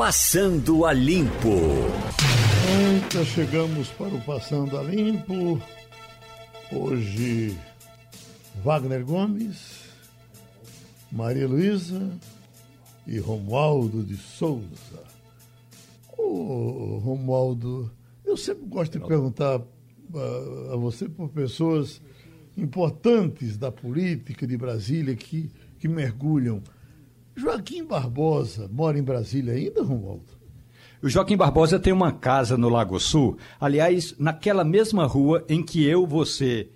Passando a Limpo. Eita, chegamos para o Passando a Limpo. Hoje, Wagner Gomes, Maria Luísa e Romualdo de Souza. Ô, Romualdo, eu sempre gosto de perguntar a, a você por pessoas importantes da política de Brasília que, que mergulham. Joaquim Barbosa mora em Brasília ainda, Romualdo? O Joaquim Barbosa tem uma casa no Lago Sul, aliás, naquela mesma rua em que eu, você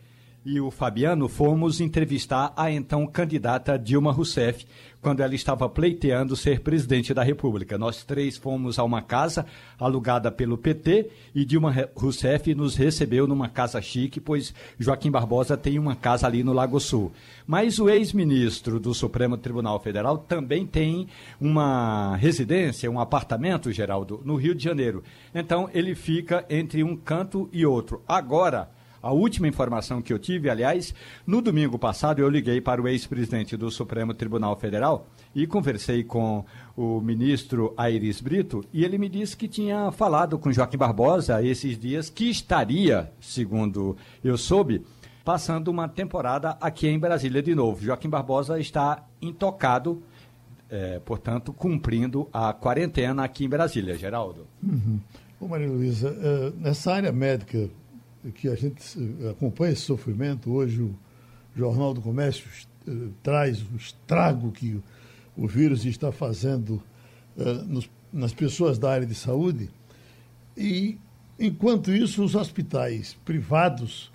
e o Fabiano fomos entrevistar a então candidata Dilma Rousseff, quando ela estava pleiteando ser presidente da República. Nós três fomos a uma casa alugada pelo PT e Dilma Rousseff nos recebeu numa casa chique, pois Joaquim Barbosa tem uma casa ali no Lago Sul. Mas o ex-ministro do Supremo Tribunal Federal também tem uma residência, um apartamento, Geraldo, no Rio de Janeiro. Então ele fica entre um canto e outro. Agora, a última informação que eu tive, aliás, no domingo passado eu liguei para o ex-presidente do Supremo Tribunal Federal e conversei com o ministro Aires Brito e ele me disse que tinha falado com Joaquim Barbosa esses dias que estaria, segundo eu soube, passando uma temporada aqui em Brasília de novo. Joaquim Barbosa está intocado, é, portanto, cumprindo a quarentena aqui em Brasília. Geraldo. Uhum. Ô Maria Luísa, uh, nessa área médica que a gente acompanha esse sofrimento. Hoje o Jornal do Comércio uh, traz o estrago que o, vírus está fazendo nos, nas pessoas da área de saúde. E, enquanto isso, os hospitais privados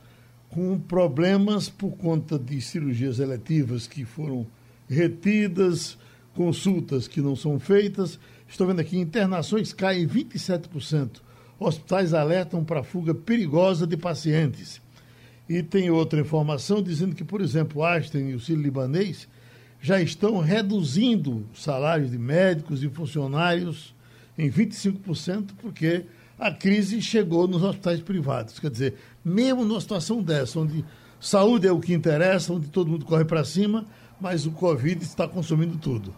com problemas por conta de cirurgias eletivas que foram retidas, consultas que não são feitas. Estou vendo aqui, internações caem 27% hospitais alertam para fuga perigosa de pacientes. E tem outra informação dizendo que, por exemplo, Einstein e o Círio Libanês já estão reduzindo salários de médicos e funcionários em 25%, porque a crise chegou nos hospitais privados. Quer dizer, mesmo numa situação dessa, onde saúde é o que interessa, onde todo mundo corre para cima, mas o Covid está consumindo tudo.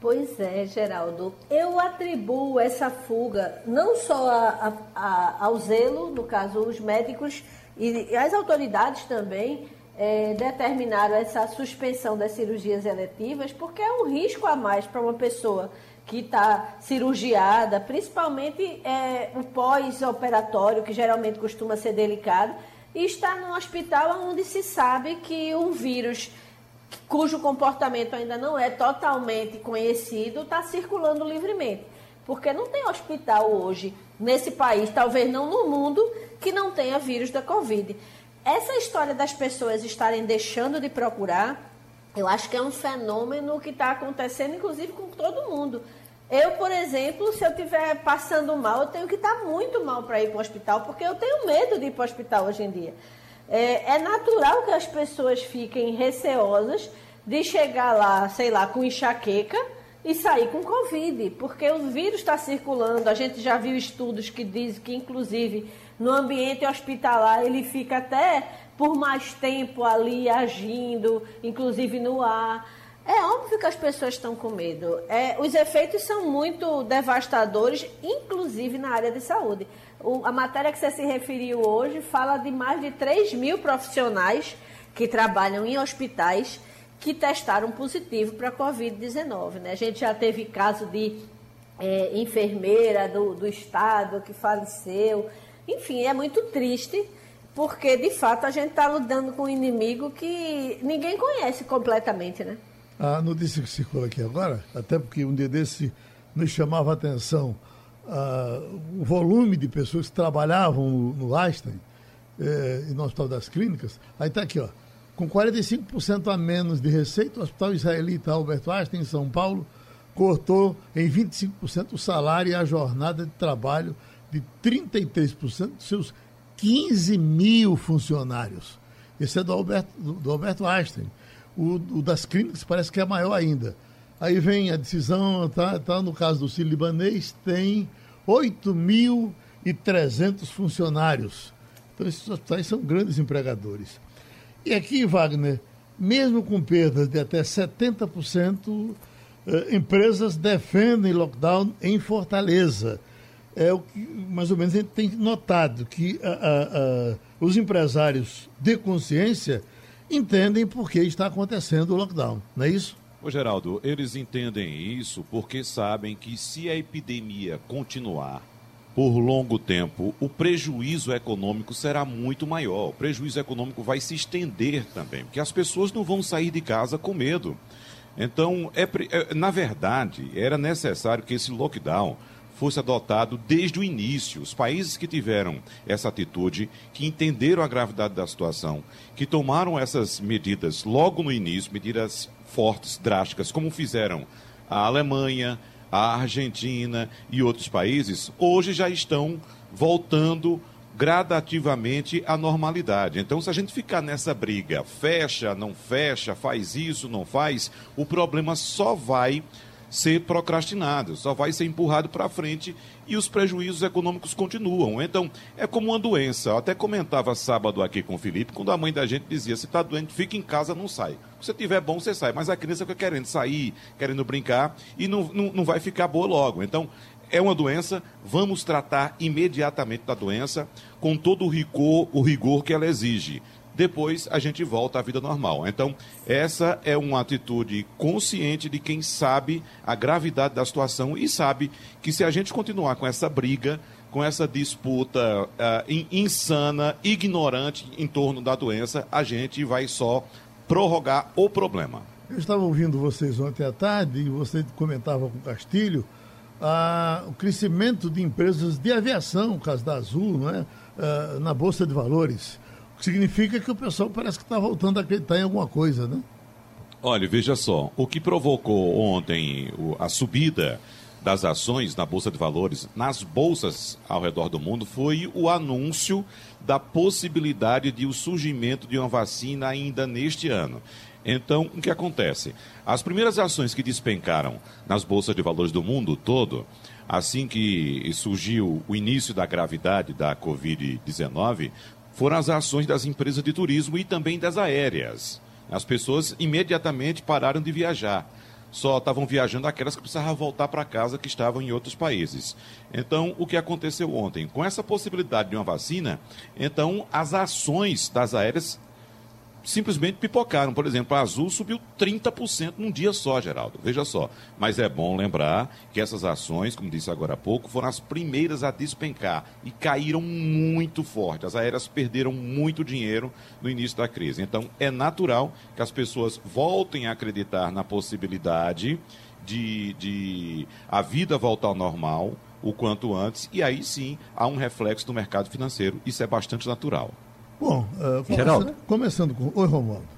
Pois é, Geraldo. Eu atribuo essa fuga não só a, a, ao zelo, no caso, os médicos e as autoridades também é, determinaram essa suspensão das cirurgias eletivas, porque é um risco a mais para uma pessoa que está cirurgiada, principalmente é, o pós-operatório, que geralmente costuma ser delicado, e está num hospital onde se sabe que um vírus cujo comportamento ainda não é totalmente conhecido, está circulando livremente. Porque não tem hospital hoje nesse país, talvez não no mundo, que não tenha vírus da Covid. Essa história das pessoas estarem deixando de procurar, eu acho que é um fenômeno que está acontecendo, inclusive, com todo mundo. Eu, por exemplo, se eu estiver passando mal, eu tenho que estar tá muito mal para ir para o hospital, porque eu tenho medo de ir para o hospital hoje em dia. É, é natural que as pessoas fiquem receosas de chegar lá, sei lá, com enxaqueca e sair com Covid, porque o vírus está circulando. A gente já viu estudos que dizem que, inclusive, no ambiente hospitalar ele fica até por mais tempo ali agindo, inclusive no ar. É óbvio que as pessoas estão com medo. É, os efeitos são muito devastadores, inclusive na área de saúde. O, a matéria que você se referiu hoje fala de mais de 3 mil profissionais que trabalham em hospitais que testaram positivo para a Covid-19. Né? A gente já teve caso de é, enfermeira do, do estado que faleceu. Enfim, é muito triste porque de fato a gente está lutando com um inimigo que ninguém conhece completamente, né? A notícia que circula aqui agora, até porque um dia desse nos chamava a atenção uh, o volume de pessoas que trabalhavam no, no Einstein eh, e no Hospital das Clínicas. Aí está aqui, ó, com 45% a menos de receita, o Hospital Israelita Albert Einstein, em São Paulo, cortou em 25% o salário e a jornada de trabalho de 33% dos seus 15 mil funcionários. Esse é do Albert, do, Alberto Einstein. O, o, das clínicas parece que é maior ainda. Aí vem a decisão, tá, tá no caso do Círio Libanês, tem 8.300 funcionários. Então, esses hospitais são grandes empregadores. E aqui, Wagner, mesmo com perdas de até 70%, Uh, empresas defendem lockdown em Fortaleza. É o que mais ou menos a gente tem notado, que uh, uh, os empresários de consciência entendem por que está acontecendo o lockdown, não é isso? Ô Geraldo, eles entendem isso porque sabem que se a epidemia continuar por longo tempo, o prejuízo econômico será muito maior. O prejuízo econômico vai se estender também, porque as pessoas não vão sair de casa com medo. Então, é, é, na verdade, era necessário que esse lockdown fosse adotado desde o início. Os países que tiveram essa atitude, que entenderam a gravidade da situação, que tomaram essas medidas logo no início, medidas fortes, drásticas, como fizeram a Alemanha, a Argentina e outros países, hoje já estão voltando gradativamente à normalidade. Então, se a gente ficar nessa briga, fecha, não fecha, faz isso, não faz, o problema só vai ser procrastinado, só vai ser empurrado para frente e os prejuízos econômicos continuam. Então, é como uma doença. Eu até comentava sábado aqui com o Felipe, quando a mãe da gente dizia: se está doente, fica em casa, não sai. Se tiver bom, você sai. Mas a criança fica querendo sair, querendo brincar e não, não, não vai ficar boa logo. Então, é uma doença, vamos tratar imediatamente da doença com todo o rigor, o rigor que ela exige depois a gente volta à vida normal. Então, essa é uma atitude consciente de quem sabe a gravidade da situação e sabe que se a gente continuar com essa briga, com essa disputa uh, insana, ignorante em torno da doença, a gente vai só prorrogar o problema. Eu estava ouvindo vocês ontem à tarde e você comentava com o Castilho ah, o crescimento de empresas de aviação, o caso da Azul, não é? Ah, na Bolsa de Valores. Significa que o pessoal parece que está voltando a acreditar em alguma coisa, né? Olha, veja só, o que provocou ontem a subida das ações na Bolsa de Valores, nas bolsas ao redor do mundo, foi o anúncio da possibilidade de o surgimento de uma vacina ainda neste ano. Então, o que acontece? As primeiras ações que despencaram nas bolsas de valores do mundo todo, assim que surgiu o início da gravidade da Covid-19, foram as ações das empresas de turismo e também das aéreas. As pessoas imediatamente pararam de viajar. Só estavam viajando aquelas que precisavam voltar para casa que estavam em outros países. Então, o que aconteceu ontem? Com essa possibilidade de uma vacina, então as ações das aéreas simplesmente pipocaram. Por exemplo, a Azul subiu 30% num dia só, Geraldo. Veja só. Mas é bom lembrar que essas ações, como disse agora há pouco, foram as primeiras a despencar e caíram muito forte. As aéreas perderam muito dinheiro no início da crise. Então, é natural que as pessoas voltem a acreditar na possibilidade de, de a vida voltar ao normal o quanto antes, e aí sim há um reflexo no mercado financeiro. Isso é bastante natural. Bom, uh, começando, começando com. Oi, Romualdo.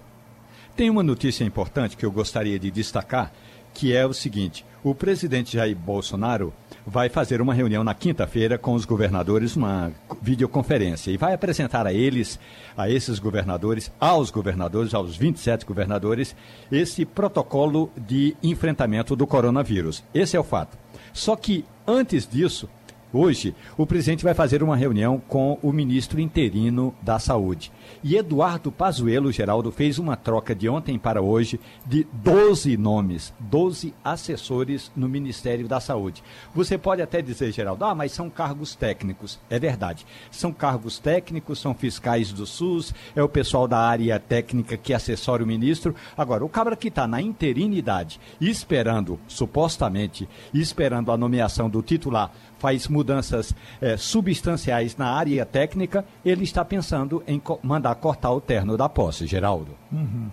Tem uma notícia importante que eu gostaria de destacar, que é o seguinte: o presidente Jair Bolsonaro vai fazer uma reunião na quinta-feira com os governadores, uma videoconferência, e vai apresentar a eles, a esses governadores, aos governadores, aos 27 governadores, esse protocolo de enfrentamento do coronavírus. Esse é o fato. Só que, antes disso, Hoje, o presidente vai fazer uma reunião com o ministro interino da Saúde. E Eduardo Pazuello, Geraldo, fez uma troca de ontem para hoje de 12 nomes, 12 assessores no Ministério da Saúde. Você pode até dizer, Geraldo, ah, mas são cargos técnicos. É verdade. São cargos técnicos, são fiscais do SUS, é o pessoal da área técnica que assessora o ministro. Agora, o cabra que está na interinidade, esperando, supostamente, esperando a nomeação do titular faz mudanças é, substanciais na área técnica, ele está pensando em co mandar cortar o terno da posse, Geraldo. Uhum.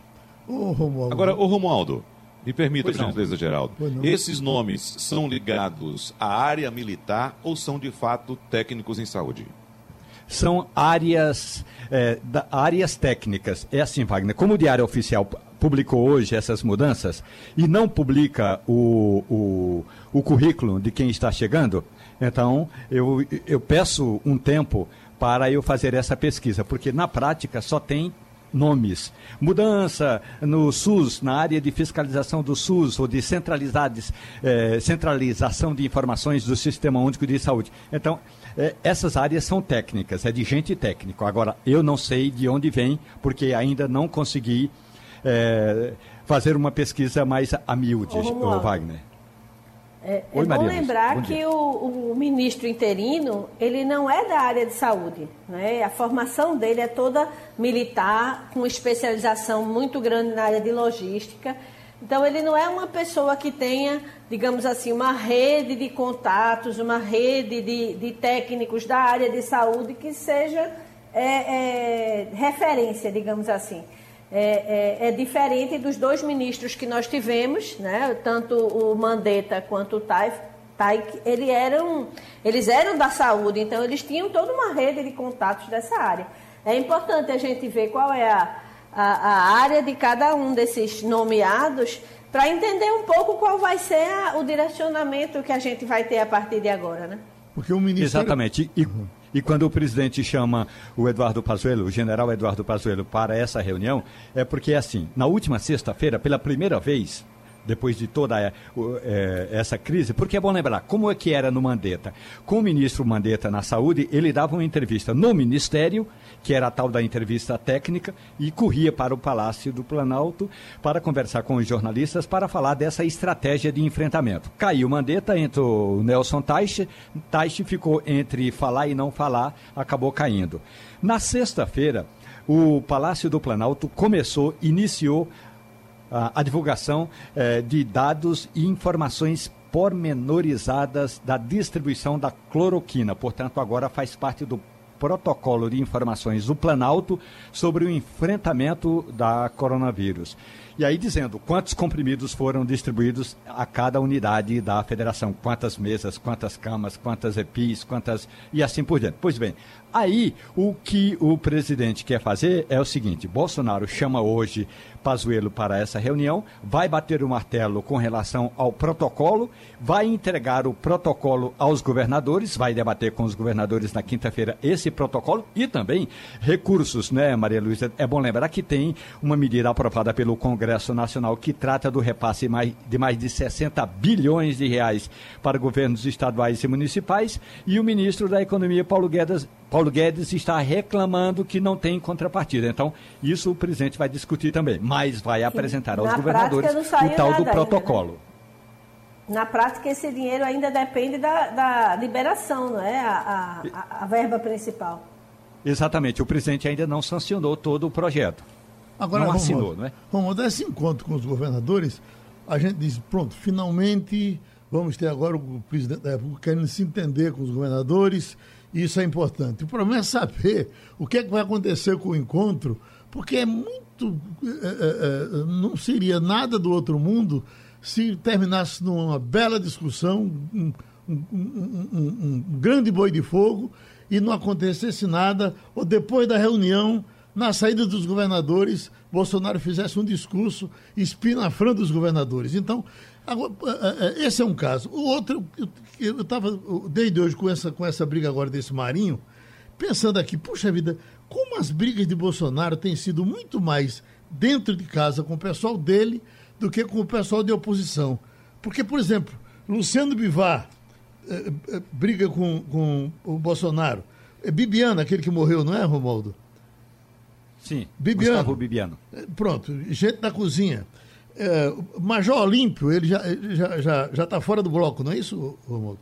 Romualdo. Agora, o Romualdo, me permita, gentileza, Geraldo. Esses nomes são ligados à área militar ou são de fato técnicos em saúde? São áreas, é, da, áreas técnicas. É assim, Wagner. Como o Diário Oficial publicou hoje essas mudanças e não publica o, o, o currículo de quem está chegando, então, eu, eu peço um tempo para eu fazer essa pesquisa, porque na prática só tem nomes. Mudança no SUS, na área de fiscalização do SUS ou de centralizadas, eh, centralização de informações do Sistema Único de Saúde. Então, eh, essas áreas são técnicas, é de gente técnico. Agora, eu não sei de onde vem, porque ainda não consegui eh, fazer uma pesquisa mais a miúde, Ô, Wagner. É, Oi, é bom Maria lembrar bom que o, o, ministro interino, ele não é da área de saúde. Né? A formação dele é toda militar, com especialização muito grande na área de logística. Então, ele não é uma pessoa que tenha, digamos assim, uma rede de contatos, uma rede de, de técnicos da área de saúde que seja é, é, referência, digamos assim. É, é, é, diferente dos dois ministros que nós tivemos, né? tanto o Mandetta quanto o Taif, Taik, eles eram, eles eram da saúde, então eles tinham toda uma rede de contatos dessa área. É importante a gente ver qual é a, a, a área de cada um desses nomeados para entender um pouco qual vai ser a, o direcionamento que a gente vai ter a partir de agora. Né? Porque o ministério... Exatamente. E, uhum. E quando o presidente chama o Eduardo Pazuello, o general Eduardo Pazuello, para essa reunião, é porque, assim, na última sexta-feira, pela primeira vez, depois de toda é, é, essa crise, porque é bom lembrar, como é que era no Mandetta? Com o ministro Mandetta na saúde, ele dava uma entrevista no Ministério, que era a tal da entrevista técnica, e corria para o Palácio do Planalto para conversar com os jornalistas para falar dessa estratégia de enfrentamento. Caiu Mandetta, entrou o Nelson Taixe, Taixe ficou entre falar e não falar, acabou caindo. Na sexta-feira, o Palácio do Planalto começou, iniciou a, divulgação eh, de dados e informações pormenorizadas da distribuição da cloroquina. Portanto, agora faz parte do protocolo de informações do Planalto sobre o enfrentamento da coronavírus. E aí dizendo quantos comprimidos foram distribuídos a cada unidade da federação, quantas mesas, quantas camas, quantas EPIs, quantas e assim por diante. Pois bem, aí o que o presidente quer fazer é o seguinte: Bolsonaro chama hoje Pazuello para essa reunião, vai bater o martelo com relação ao protocolo, vai entregar o protocolo aos governadores, vai debater com os governadores na quinta-feira esse protocolo e também recursos, né, Maria Luísa? É bom lembrar que tem uma medida aprovada pelo Congresso Nacional que trata do repasse de mais de 60 bilhões de reais para governos estaduais e municipais e o ministro da Economia, Paulo Guedes, Paulo Guedes está reclamando que não tem contrapartida. Então, isso o presidente vai discutir também, mas vai apresentar aos governadores o tal do protocolo. Ainda, né? Na prática, esse dinheiro ainda depende da, da liberação, não é? A, a, a, verba principal. Exatamente. O presidente ainda não sancionou todo o projeto. Agora, não assinou, Romulo, não é? Vamos desse encontro com os governadores, a gente diz, pronto, finalmente vamos ter agora o presidente da República querendo se entender com os governadores isso é importante. O problema é saber o que, é que vai acontecer com o encontro, porque é muito. É, é, é, não seria nada do outro mundo se terminasse numa bela discussão, um, um, um, um grande boi de fogo, e não acontecesse nada, ou depois da reunião, na saída dos governadores, Bolsonaro fizesse um discurso espinafrando dos governadores. Então, Agora, é, é, esse é um caso. O outro, eu estava desde hoje com essa, com essa briga agora desse Marinho, pensando aqui, puxa vida, como as brigas de Bolsonaro têm sido muito mais dentro de casa com o pessoal dele do que com o pessoal de oposição. Porque, por exemplo, Luciano Bivar é, é, briga com, com o Bolsonaro. É Bibiana, aquele que morreu, não é, Romualdo? Sim, Bibiano. Gustavo Bibiano. Pronto, gente da cozinha. É, Major Olímpio, ele já está já, já, já tá fora do bloco, não é isso, Romulo?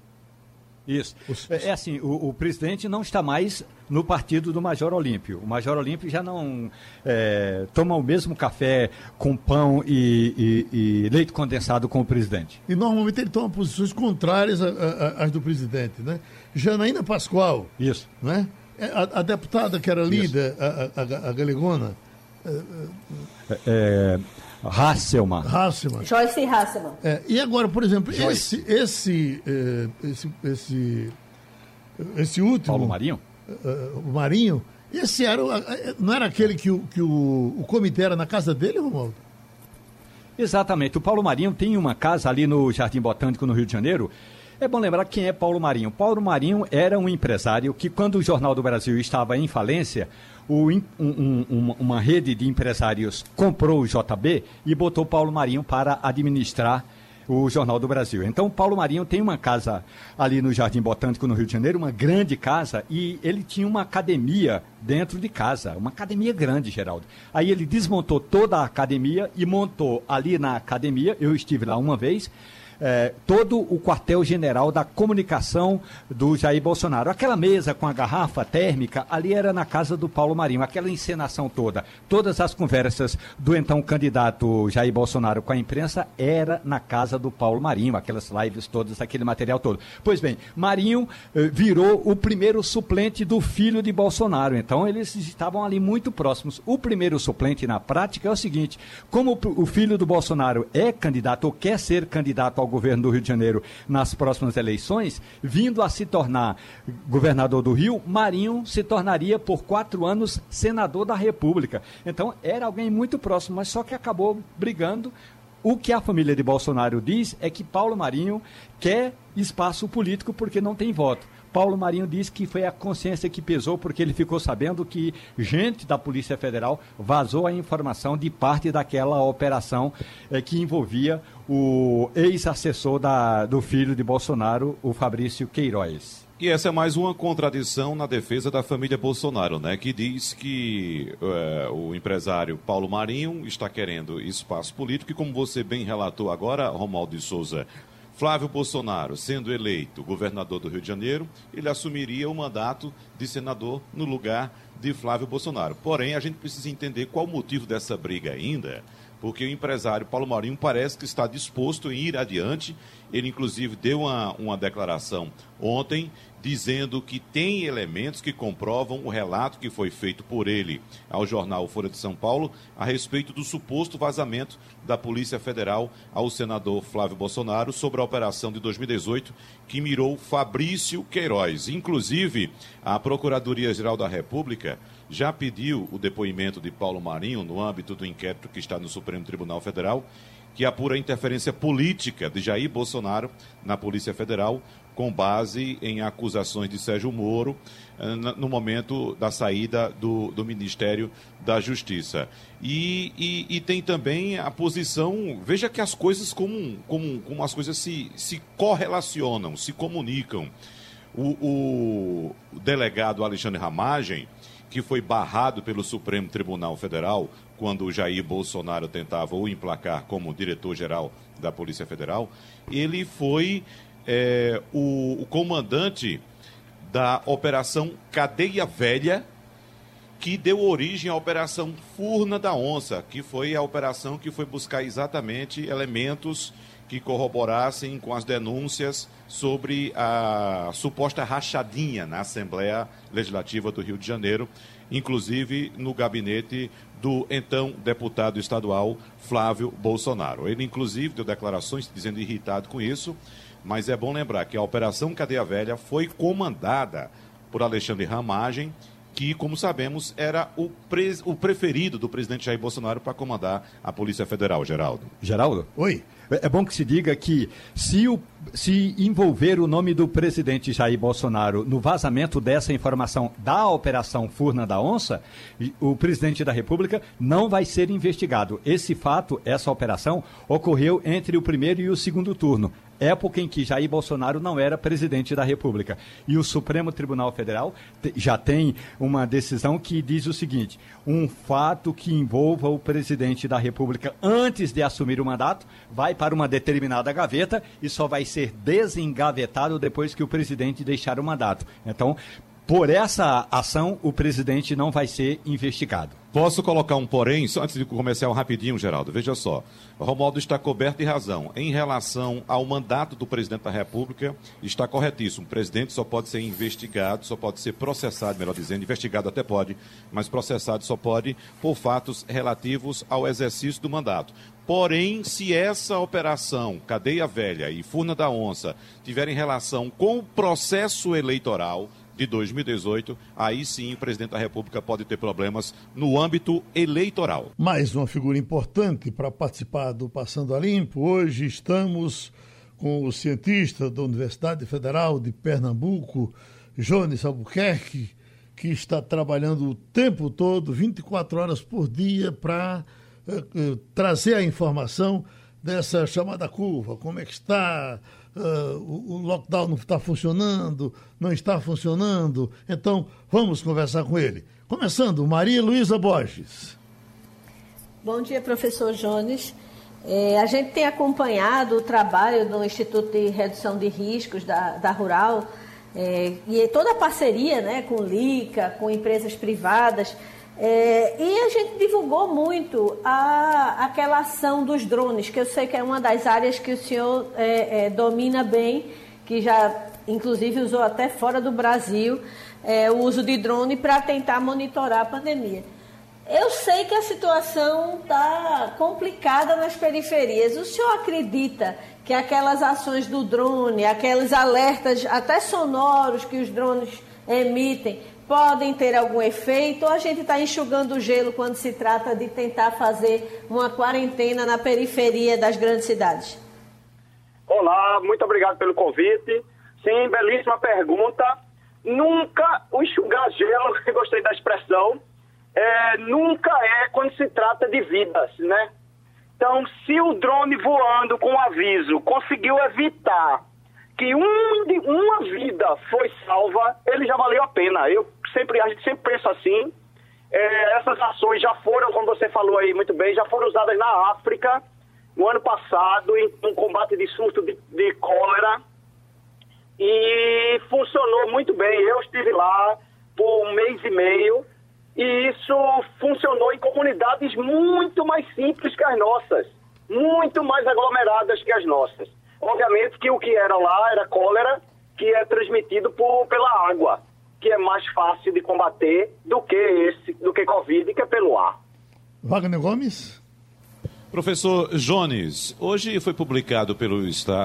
Isso. É, é assim, o, o, presidente não está mais no partido do Major Olímpio. O Major Olímpio já não é, toma o mesmo café com pão e, e, e, leite condensado com o presidente. E normalmente ele toma posições contrárias às do presidente, né? Janaína Pascoal. Isso. Né? A, a deputada que era líder, a, a, a, Galegona. É, é Hasselman. Hasselman. Joyce Hasselman. É, e agora, por exemplo, esse, esse, eh, esse, esse, esse último. Paulo Marinho? Uh, o Marinho. Esse era, não era aquele que, o, que o, o comitê era na casa dele, Romualdo? Exatamente. O Paulo Marinho tem uma casa ali no Jardim Botânico, no Rio de Janeiro. É bom lembrar quem é Paulo Marinho. Paulo Marinho era um empresário que, quando o Jornal do Brasil estava em falência, o, um, um, uma rede de empresários comprou o JB e botou Paulo Marinho para administrar o Jornal do Brasil. Então, Paulo Marinho tem uma casa ali no Jardim Botânico, no Rio de Janeiro, uma grande casa, e ele tinha uma academia dentro de casa, uma academia grande, Geraldo. Aí ele desmontou toda a academia e montou ali na academia, eu estive lá uma vez, é, todo o quartel-general da comunicação do Jair Bolsonaro. Aquela mesa com a garrafa térmica, ali era na casa do Paulo Marinho, aquela encenação toda. Todas as conversas do então candidato Jair Bolsonaro com a imprensa era na casa do Paulo Marinho, aquelas lives todas, aquele material todo. Pois bem, Marinho eh, virou o primeiro suplente do filho de Bolsonaro, então eles estavam ali muito próximos. O primeiro suplente na prática é o seguinte: como o filho do Bolsonaro é candidato ou quer ser candidato ao ao governo do Rio de Janeiro nas próximas eleições, vindo a se tornar governador do Rio, Marinho se tornaria por quatro anos senador da República. Então era alguém muito próximo, mas só que acabou brigando. O que a família de Bolsonaro diz é que Paulo Marinho quer espaço político porque não tem voto. Paulo Marinho disse que foi a consciência que pesou porque ele ficou sabendo que gente da Polícia Federal vazou a informação de parte daquela operação eh, que envolvia o ex-assessor do filho de Bolsonaro, o Fabrício Queiroz. E essa é mais uma contradição na defesa da família Bolsonaro, né? Que diz que é, o empresário Paulo Marinho está querendo espaço político e, como você bem relatou agora, Romualdo de Souza, Flávio Bolsonaro, sendo eleito governador do Rio de Janeiro, ele assumiria o mandato de senador no lugar de Flávio Bolsonaro. Porém, a gente precisa entender qual o motivo dessa briga ainda, porque o empresário Paulo Maurinho parece que está disposto em ir adiante. Ele, inclusive, deu uma, uma declaração ontem dizendo que tem elementos que comprovam o relato que foi feito por ele ao jornal Folha de São Paulo a respeito do suposto vazamento da Polícia Federal ao senador Flávio Bolsonaro sobre a operação de 2018 que mirou Fabrício Queiroz. Inclusive, a Procuradoria-Geral da República já pediu o depoimento de Paulo Marinho no âmbito do inquérito que está no Supremo Tribunal Federal que apura a interferência política de Jair Bolsonaro na Polícia Federal, com base em acusações de Sérgio Moro eh, no momento da saída do, do Ministério da Justiça. E, e, e, tem também a posição. Veja que as coisas, como, como, como as coisas se, se correlacionam, se comunicam. O, o delegado Alexandre Ramagem, que foi barrado pelo Supremo Tribunal Federal quando o Jair Bolsonaro tentava o emplacar como diretor-geral da Polícia Federal, ele foi é, o, o comandante da Operação Cadeia Velha, que deu origem à Operação Furna da Onça, que foi a operação que foi buscar exatamente elementos que corroborassem com as denúncias sobre a suposta rachadinha na Assembleia Legislativa do Rio de Janeiro, inclusive no gabinete do então deputado estadual Flávio Bolsonaro. Ele, inclusive, deu declarações dizendo irritado com isso, mas é bom lembrar que a Operação Cadeia Velha foi comandada por Alexandre Ramagem, que, como sabemos, era o, pre o preferido do presidente Jair Bolsonaro para comandar a Polícia Federal, Geraldo. Geraldo? Oi. É, é bom que se diga que se, o, se envolver o nome do presidente Jair Bolsonaro no vazamento dessa informação da Operação Furna da Onça, o presidente da República não vai ser investigado. Esse fato, essa operação, ocorreu entre o primeiro e o segundo turno época em que Jair Bolsonaro não era presidente da República. E o Supremo Tribunal Federal já tem uma decisão que diz o seguinte: um fato que envolva o presidente da República antes de assumir o mandato vai para uma determinada gaveta e só vai ser desengavetado depois que o presidente deixar o mandato. Então, por essa ação, o presidente não vai ser investigado. Posso colocar um porém, só antes de começar um rapidinho, Geraldo. Veja só. Romualdo está coberto de razão. Em relação ao mandato do presidente da República, está corretíssimo. O presidente só pode ser investigado, só pode ser processado, melhor dizendo, investigado até pode, mas processado só pode por fatos relativos ao exercício do mandato. Porém, se essa operação Cadeia Velha e Furna da Onça tiverem relação com o processo eleitoral, de 2018, aí sim o presidente da República pode ter problemas no âmbito eleitoral. Mais uma figura importante para participar do Passando a Limpo. Hoje estamos com o cientista da Universidade Federal de Pernambuco, Jones Albuquerque, que está trabalhando o tempo todo, 24 horas por dia, para uh, uh, trazer a informação dessa chamada curva, como é que está, uh, o, o lockdown não está funcionando, não está funcionando. Então, vamos conversar com ele. Começando, Maria Luísa Borges. Bom dia, professor Jones. É, a gente tem acompanhado o trabalho do Instituto de Redução de Riscos da, da Rural é, e toda a parceria né, com LICA, com empresas privadas. É, e a gente divulgou muito a, aquela ação dos drones, que eu sei que é uma das áreas que o senhor é, é, domina bem, que já inclusive usou até fora do Brasil é, o uso de drone para tentar monitorar a pandemia. Eu sei que a situação está complicada nas periferias. O senhor acredita que aquelas ações do drone, aqueles alertas até sonoros que os drones emitem, podem ter algum efeito ou a gente está enxugando o gelo quando se trata de tentar fazer uma quarentena na periferia das grandes cidades? Olá, muito obrigado pelo convite. Sim, belíssima pergunta. Nunca o enxugar gelo, gostei da expressão, é, nunca é quando se trata de vidas, né? Então, se o drone voando com aviso conseguiu evitar que um, uma vida foi salva, ele já valeu a pena. Eu sempre, a gente sempre pensa assim. É, essas ações já foram, como você falou aí muito bem, já foram usadas na África no ano passado, em um combate de surto de, de cólera. E funcionou muito bem. Eu estive lá por um mês e meio e isso funcionou em comunidades muito mais simples que as nossas, muito mais aglomeradas que as nossas. Obviamente que o que era lá era cólera, que é transmitido por, pela água, que é mais fácil de combater do que esse, do que Covid, que é pelo ar. Wagner Gomes? Professor Jones, hoje foi publicado pelo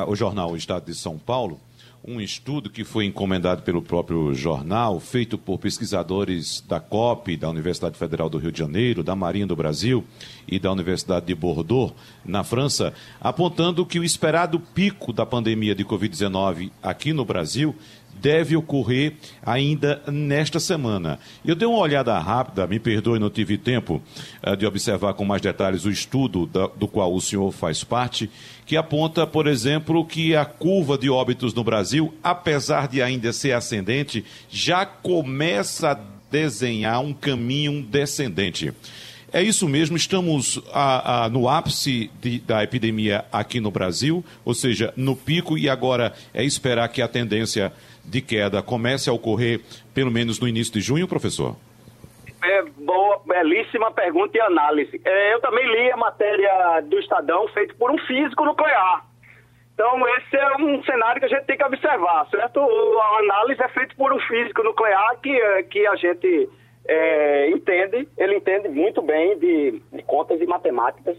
o jornal o Estado de São Paulo um estudo que foi encomendado pelo próprio jornal, feito por pesquisadores da COP, da Universidade Federal do Rio de Janeiro, da Marinha do Brasil e da Universidade de Bordeaux, na França, apontando que o esperado pico da pandemia de Covid-19 aqui no Brasil deve ocorrer ainda nesta semana. Eu dei uma olhada rápida, me perdoe, não tive tempo uh, de observar com mais detalhes o estudo da, do qual o senhor faz parte, que aponta, por exemplo, que a curva de óbitos no Brasil, apesar de ainda ser ascendente, já começa a desenhar um caminho descendente. É isso mesmo, estamos a, a, no ápice de, da epidemia aqui no Brasil, ou seja, no pico, e agora é esperar que a tendência de queda comece a ocorrer pelo menos no início de junho, professor? É, boa, belíssima pergunta e análise. É, eu também li a matéria do Estadão feita por um físico nuclear. Então, esse é um cenário que a gente tem que observar, certo? A análise é feita por um físico nuclear que, é, que a gente é, entende, ele entende muito bem de, de contas e matemáticas,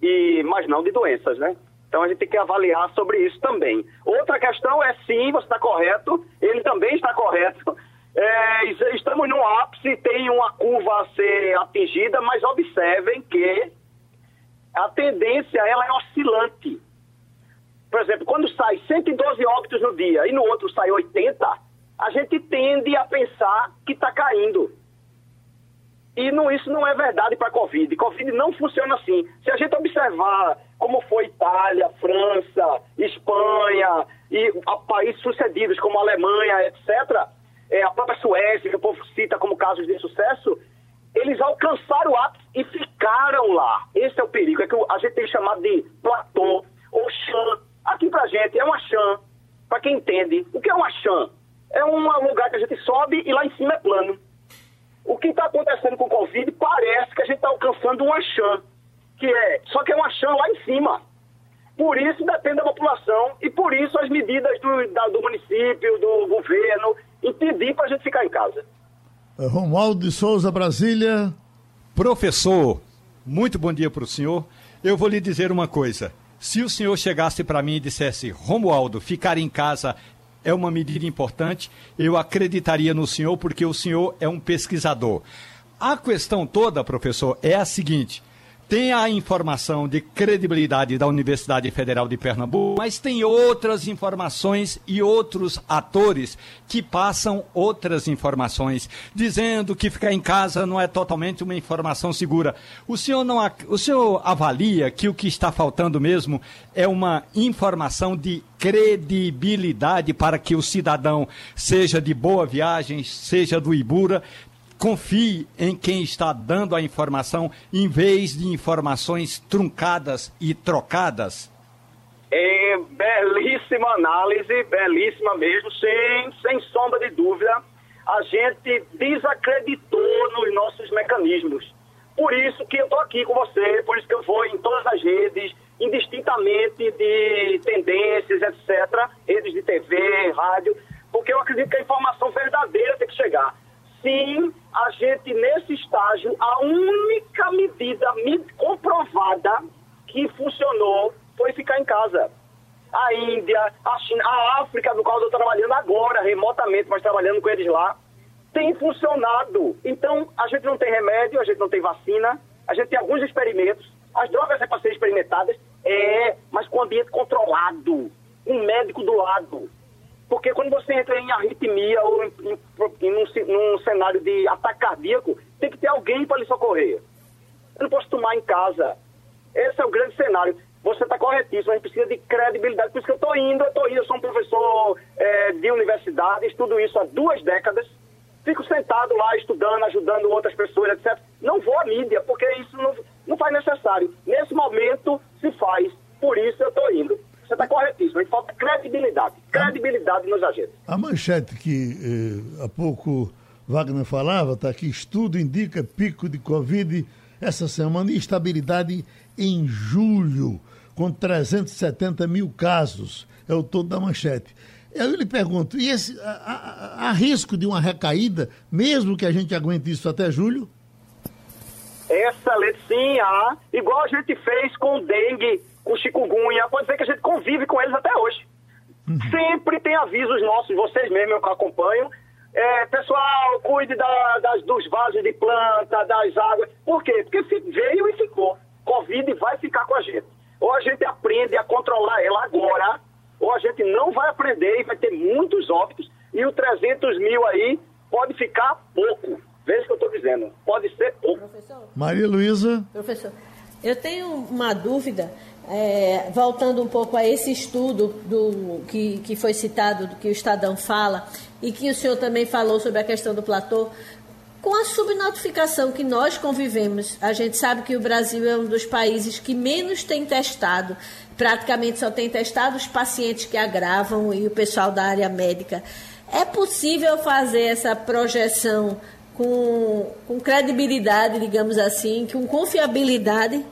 e, mas não de doenças, né? Então a gente tem que avaliar sobre isso também. Outra questão é sim, você está correto, ele também está correto. É, estamos no ápice, tem uma curva a ser atingida, mas observem que a tendência ela é oscilante. Por exemplo, quando sai 112 óbitos no dia e no outro sai 80, a gente tende a pensar que está caindo. E não, isso não é verdade para a Covid. Covid não funciona assim. Se a gente observar como foi Itália, França, Espanha e países sucedidos como Alemanha, etc., é, a própria Suécia, que o povo cita como casos de sucesso, eles alcançaram o ápice e ficaram lá. Esse é o perigo, é que a gente tem chamado de platô ou chã. Aqui pra gente é uma chã, para quem entende. O que é uma chã? É um lugar que a gente sobe e lá em cima é plano. O que está acontecendo com o Covid parece que a gente está alcançando uma chã, que é, só que é uma chã lá em cima. Por isso depende da população e por isso as medidas do, da, do município, do governo, impedir para a gente ficar em casa. É, Romualdo de Souza, Brasília. Professor, muito bom dia para o senhor. Eu vou lhe dizer uma coisa. Se o senhor chegasse para mim e dissesse, Romualdo, ficar em casa é uma medida importante, eu acreditaria no senhor, porque o senhor é um pesquisador. A questão toda, professor, é a seguinte: tem a informação de credibilidade da Universidade Federal de Pernambuco, mas tem outras informações e outros atores que passam outras informações, dizendo que ficar em casa não é totalmente uma informação segura. O senhor não o senhor avalia que o que está faltando mesmo é uma informação de credibilidade para que o cidadão seja de boa viagem, seja do Ibura, confie em quem está dando a informação em vez de informações truncadas e trocadas? É, belíssima análise, belíssima mesmo, sem, sem sombra de dúvida. A gente desacreditou nos nossos mecanismos. Por isso que eu estou aqui com você, por isso que eu vou em todas as redes, indistintamente de tendências, etc., redes de TV, rádio, porque eu acredito que a informação verdadeira tem que chegar sim, a gente, nesse estágio, a única medida comprovada que funcionou foi ficar em casa. A Índia, a China, a África, no qual eu estou trabalhando agora, remotamente, mas trabalhando com eles lá, tem funcionado. Então, a gente não tem remédio, a gente não tem vacina, a gente tem alguns experimentos. As drogas é para serem experimentadas, é, mas com ambiente controlado, um médico do lado. Porque quando você entra em arritmia ou em, em, em num, num, cenário de ataque cardíaco, tem que ter alguém para lhe socorrer. Eu não posso tomar em casa. Esse é o grande cenário. Você está corretíssimo, a gente precisa de credibilidade. Por isso que eu estou indo, eu estou indo, eu sou um professor é, de universidade, estudo isso há duas décadas. Fico sentado lá estudando, ajudando outras pessoas, etc. Não vou à mídia, porque isso não, não faz necessário. Nesse momento se faz. Por isso eu estou indo. Você está corretíssimo. A gente falta credibilidade. Credibilidade nos agentes. A manchete que eh, há pouco Wagner falava, está aqui, estudo indica pico de Covid essa semana e estabilidade em julho, com 370 mil casos. É o todo da manchete. Eu lhe pergunto, e esse, há, há risco de uma recaída, mesmo que a gente aguente isso até julho? Excelente, sim, há. Igual a gente fez com o dengue com chikungunya, pode dizer que a gente convive com eles até hoje. Uhum. Sempre tem avisos nossos, vocês mesmos que acompanham. É, pessoal, cuide da, das, dos vasos de planta, das águas. Por quê? Porque veio e ficou. Covid vai ficar com a gente. Ou a gente aprende a controlar ela agora, ou a gente não vai aprender e vai ter muitos óbitos. E o 300 mil aí pode ficar pouco. Veja o que eu estou dizendo. Pode ser pouco. Professor? Maria Luísa. Professor, eu tenho uma dúvida é, voltando um pouco a esse estudo do, que, que foi citado, do que o Estadão fala, e que o senhor também falou sobre a questão do platô, com a subnotificação que nós convivemos, a gente sabe que o Brasil é um dos países que menos tem testado, praticamente só tem testado os pacientes que agravam e o pessoal da área médica. É possível fazer essa projeção com, com credibilidade, digamos assim, com confiabilidade?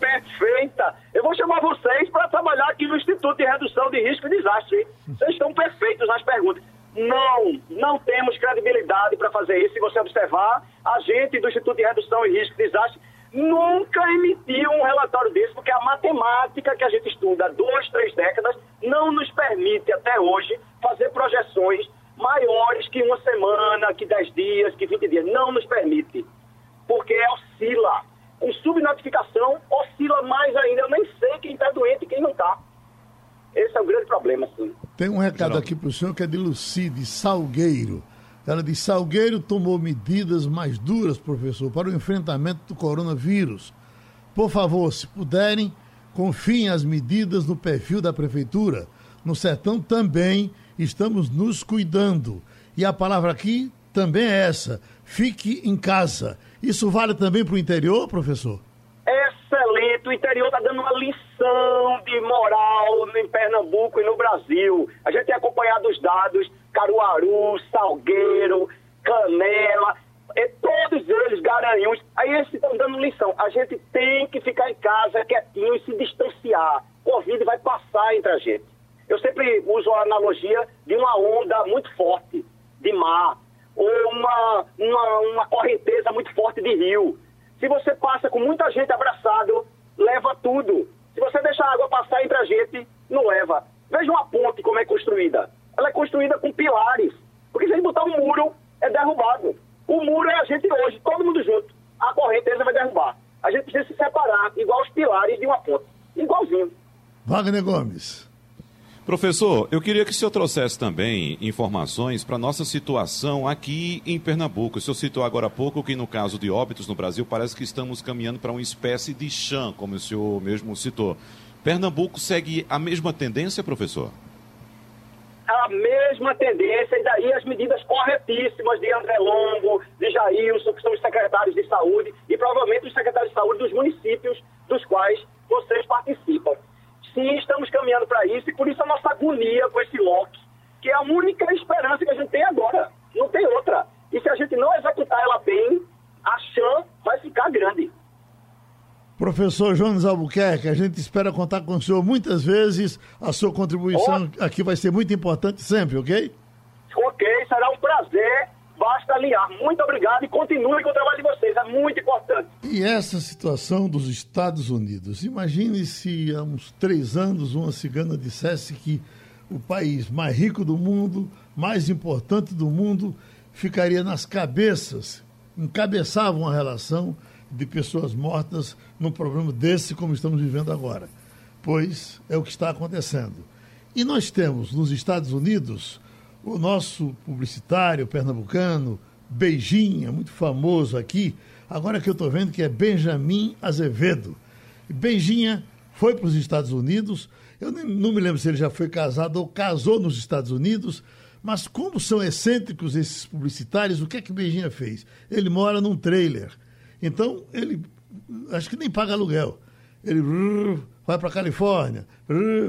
perfeita. Eu vou chamar vocês para trabalhar aqui no Instituto de Redução de Risco e Desastre. Vocês estão perfeitos nas perguntas. Não, não temos credibilidade para fazer isso. Se você observar, a gente do Instituto de Redução e Risco e Desastre nunca emitiu um relatório desse, porque a matemática que a gente estuda há duas, três décadas não nos permite até hoje fazer projeções maiores que uma semana, que dez dias, que vinte dias. Não nos permite, porque oscila com subnotificação, oscila mais ainda. Eu nem sei quem está doente e quem não está. Esse é o grande problema, sim. Tem um recado aqui para o senhor que é de Lucide Salgueiro. Ela diz: Salgueiro tomou medidas mais duras, professor, para o enfrentamento do coronavírus. Por favor, se puderem, confiem as medidas no perfil da prefeitura. No sertão também estamos nos cuidando. E a palavra aqui também é essa: fique em casa. Isso vale também para o interior, professor? Excelente. O interior está dando uma lição de moral em Pernambuco e no Brasil. A gente tem acompanhado os dados: Caruaru, Salgueiro, Canela, todos eles, Garanhuns. Aí eles estão dando lição. A gente tem que ficar em casa quietinho e se distanciar. Covid vai passar entre a gente. Eu sempre uso a analogia de uma onda muito forte de mar ou uma, uma, uma correnteza muito forte de rio. Se você passa com muita gente abraçado, leva tudo. Se você deixar a água passar entre a gente, não leva. Veja uma ponte como é construída. Ela é construída com pilares. Porque se a gente botar um muro, é derrubado. O muro é a gente hoje, todo mundo junto. A correnteza vai derrubar. A gente precisa se separar, igual os pilares de uma ponte. Igualzinho. Wagner Gomes. Professor, eu queria que o senhor trouxesse também informações para a nossa situação aqui em Pernambuco. O senhor citou agora há pouco que, no caso de óbitos no Brasil, parece que estamos caminhando para uma espécie de chã, como o senhor mesmo citou. Pernambuco segue a mesma tendência, professor? A mesma tendência, e daí as medidas corretíssimas de André Longo, de Jailson, que são os secretários de saúde, e provavelmente os secretários de saúde dos municípios dos quais vocês participam sim, estamos caminhando para isso e por isso a nossa agonia com esse lock, que é a única esperança que a gente tem agora. Não tem outra. E se a gente não executar ela bem, a chance vai ficar grande. Professor Jones Albuquerque, a gente espera contar com o senhor muitas vezes. A sua contribuição oh. aqui vai ser muito importante sempre, ok? Ok, será um prazer basta alinhar. Muito obrigado e continue com o trabalho de vocês, é muito importante. E essa situação dos Estados Unidos? Imagine se há uns três anos uma cigana dissesse que o país mais rico do mundo, mais importante do mundo, ficaria nas cabeças, encabeçava uma relação de pessoas mortas num problema desse como estamos vivendo agora. Pois é o que está acontecendo. E nós temos nos Estados Unidos o nosso publicitário pernambucano, Beijinha, muito famoso aqui, agora que eu estou vendo que é Benjamin Azevedo. Beijinha foi para os Estados Unidos, eu não me lembro se ele já foi casado ou casou nos Estados Unidos, mas como são excêntricos esses publicitários, o que é que Beijinha fez? Ele mora num trailer, então ele acho que nem paga aluguel. Ele vai para Califórnia,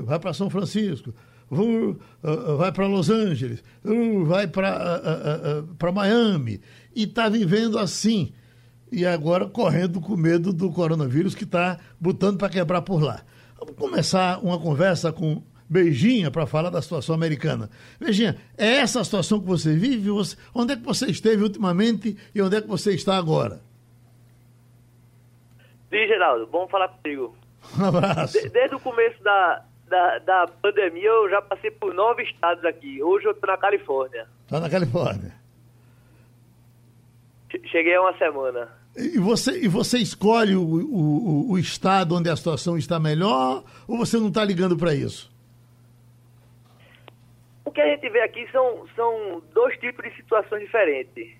vai para São Francisco, uh, uh, vai para Los Angeles, vai para Miami, e está vivendo assim. E agora correndo com medo do coronavírus que está botando para quebrar por lá. Vamos começar uma conversa com Beijinha para falar da situação americana. Beijinha, é essa a situação que você vive? Onde é que você esteve ultimamente e onde é que você está agora? Sim, Geraldo, bom falar contigo. Um abraço. De, desde o começo da, da, da pandemia, eu já passei por nove estados aqui. Hoje eu estou na Califórnia. Está na Califórnia. Cheguei há uma semana. E você, e você escolhe o, o, o estado onde a situação está melhor ou você não está ligando para isso? O que a gente vê aqui são, são dois tipos de situações diferentes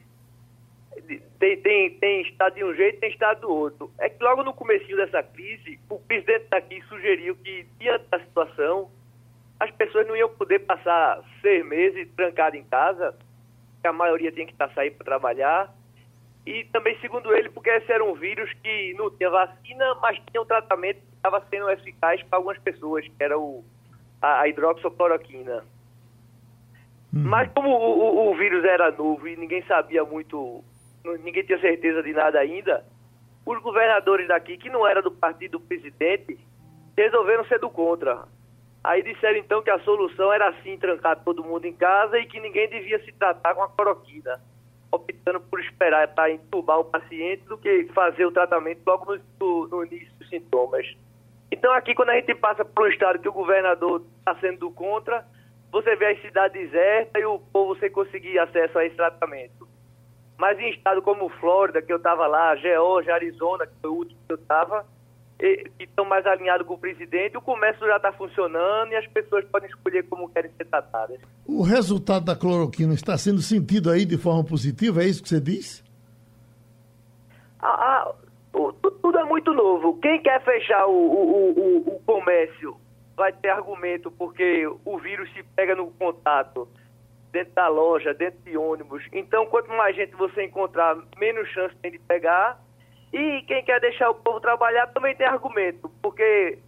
tem, tem, tem estado de um jeito tem estado do outro. É que logo no começo dessa crise, o presidente daqui sugeriu que, diante da situação, as pessoas não iam poder passar seis meses trancadas em casa, que a maioria tinha que estar saindo para trabalhar. E também, segundo ele, porque esse era um vírus que não tinha vacina, mas tinha um tratamento que estava sendo eficaz para algumas pessoas, que era o, a, a hidroxicloroquina. Uhum. Mas como o, o, o, vírus era novo e ninguém sabia muito ninguém tinha certeza de nada ainda, os governadores daqui, que não era do partido do presidente, resolveram ser do contra. Aí disseram então que a solução era assim trancar todo mundo em casa e que ninguém devia se tratar com a cloroquina, optando por esperar para entubar o paciente do que fazer o tratamento logo no, no início dos sintomas. Então aqui quando a gente passa por um estado que o governador está sendo do contra, você vê as cidades desertas e o povo sem conseguir acesso a esse tratamento. Mas em estado como Flórida, que eu estava lá, Geórgia, Arizona, que foi o último que eu estava, que estão mais alinhados com o presidente, o comércio já está funcionando e as pessoas podem escolher como querem ser tratadas. O resultado da cloroquina está sendo sentido aí de forma positiva, é isso que você diz? Ah, ah, o, tudo é muito novo. Quem quer fechar o, o, o comércio vai ter argumento, porque o vírus se pega no contato dentro da loja, dentro de ônibus. Então, quanto mais gente você encontrar, menos chance tem de pegar. E quem quer deixar o povo trabalhar também tem argumento, porque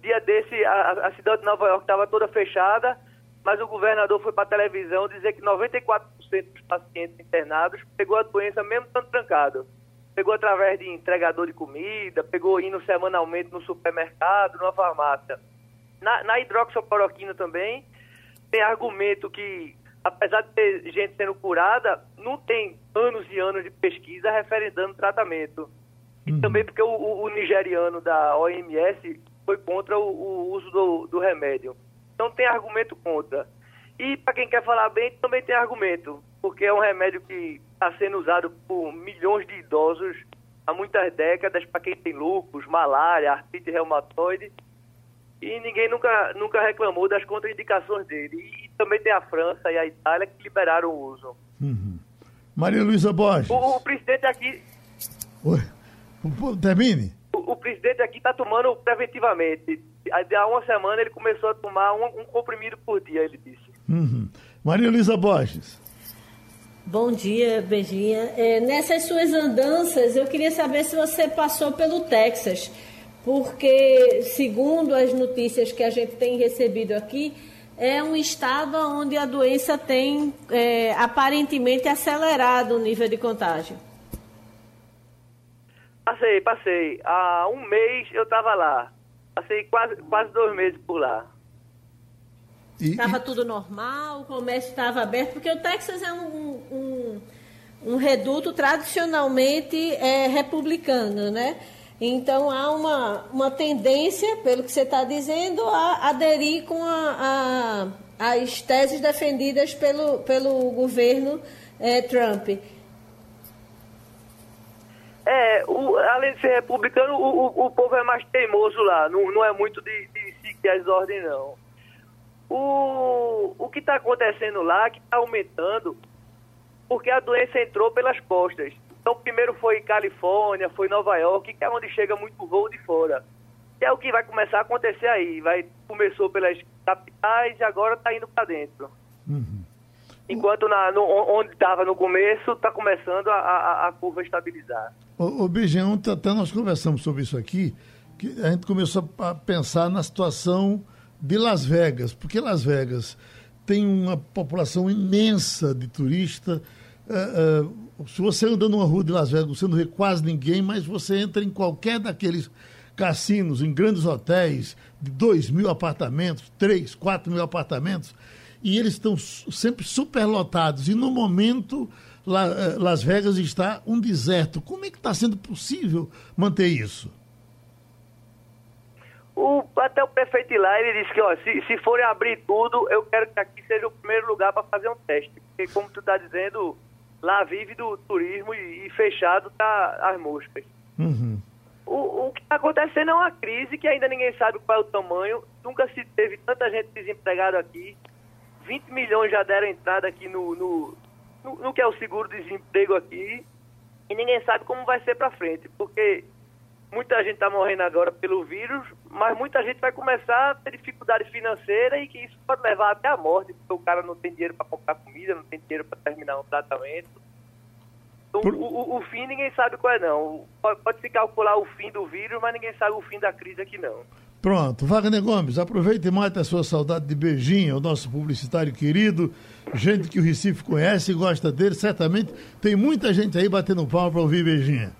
dia desse a, a cidade de Nova York estava toda fechada, mas o governador foi para a televisão dizer que 94% dos pacientes internados pegou a doença mesmo estando trancado. Pegou através de entregador de comida, pegou indo semanalmente no supermercado, numa farmácia. Na, na hidroxicloroquina também, tem argumento que apesar de ter gente sendo curada, não tem anos e anos de pesquisa referendando tratamento. E uhum. também porque o, o, nigeriano da OMS foi contra o, o uso do, do, remédio. Então tem argumento contra. E para quem quer falar bem, também tem argumento, porque é um remédio que está sendo usado por milhões de idosos há muitas décadas para quem tem lúpus, malária, artrite reumatoide. e ninguém nunca, nunca reclamou das contraindicações dele. E também tem a França e a Itália que liberaram o uso. Uhum. Maria Luísa Borges. O, o, presidente aqui. Oi. Termine. O, o presidente aqui está tomando preventivamente. Há uma semana ele começou a tomar um, um comprimido por dia, ele disse. Uhum. Maria Luísa Borges. Bom dia, Beijinha. É, nessas suas andanças, eu queria saber se você passou pelo Texas, porque, segundo as notícias que a gente tem recebido aqui, é um estado onde a doença tem é, aparentemente acelerado o nível de contágio. Passei, passei. Há um mês eu estava lá. Passei quase, quase dois meses por lá. Estava tudo normal, o comércio estava aberto, porque o Texas é um, um, um reduto tradicionalmente é, republicano, né? Então há uma, uma tendência, pelo que você está dizendo, a aderir com a, a, as teses defendidas pelo, pelo governo é, Trump. É, o, além de ser republicano, o, o, o, povo é mais teimoso lá, não, não é muito de, de seguir as ordens, não. O, o que está acontecendo lá, que está aumentando, porque a doença entrou pelas costas. Então, primeiro foi Califórnia, foi Nova York, que é onde chega muito voo de fora. Que é o que vai começar a acontecer aí. Vai, começou pelas capitais e agora está indo para dentro. Uhum. Enquanto na, no, onde estava no começo, está começando a, a, a, curva estabilizar. O, o Beijão, até nós conversamos sobre isso aqui, que a gente começou a pensar na situação de Las Vegas, porque Las Vegas tem uma população imensa de turistas. Uh, uh, se você anda numa rua de Las Vegas, você não vê quase ninguém, mas você entra em qualquer daqueles cassinos, em grandes hotéis, de 2 mil apartamentos, 3, 4 mil apartamentos, e eles estão sempre superlotados. E no momento, eh, Las Vegas está um deserto. Como é que está sendo possível manter isso? O, até o prefeito lá, ele disse que, ó, se, se forem abrir tudo, eu quero que aqui seja o primeiro lugar para fazer um teste. Porque, como tu está dizendo, lá vive do turismo e, e fechado tá as moscas. Uhum. O, o que está acontecendo é uma crise que ainda ninguém sabe qual é o tamanho. Nunca se teve tanta gente desempregada aqui. 20 milhões já deram entrada aqui no, no, no, no que é o seguro-desemprego aqui. E ninguém sabe como vai ser para frente. Porque muita gente está morrendo agora pelo vírus, mas muita gente vai começar a ter dificuldade financeira e que isso pode levar até a morte, porque o cara não tem dinheiro para comprar comida, não tem dinheiro para terminar um tratamento. Por... o, o, fim ninguém sabe qual é não. Pode, pode se calcular o fim do vírus, mas ninguém sabe o fim da crise aqui não. Pronto, Wagner Gomes, aproveite e mate a sua saudade de beijinho, o nosso publicitário querido, gente que o Recife conhece e gosta dele, certamente tem muita gente aí batendo palma para ouvir beijinho.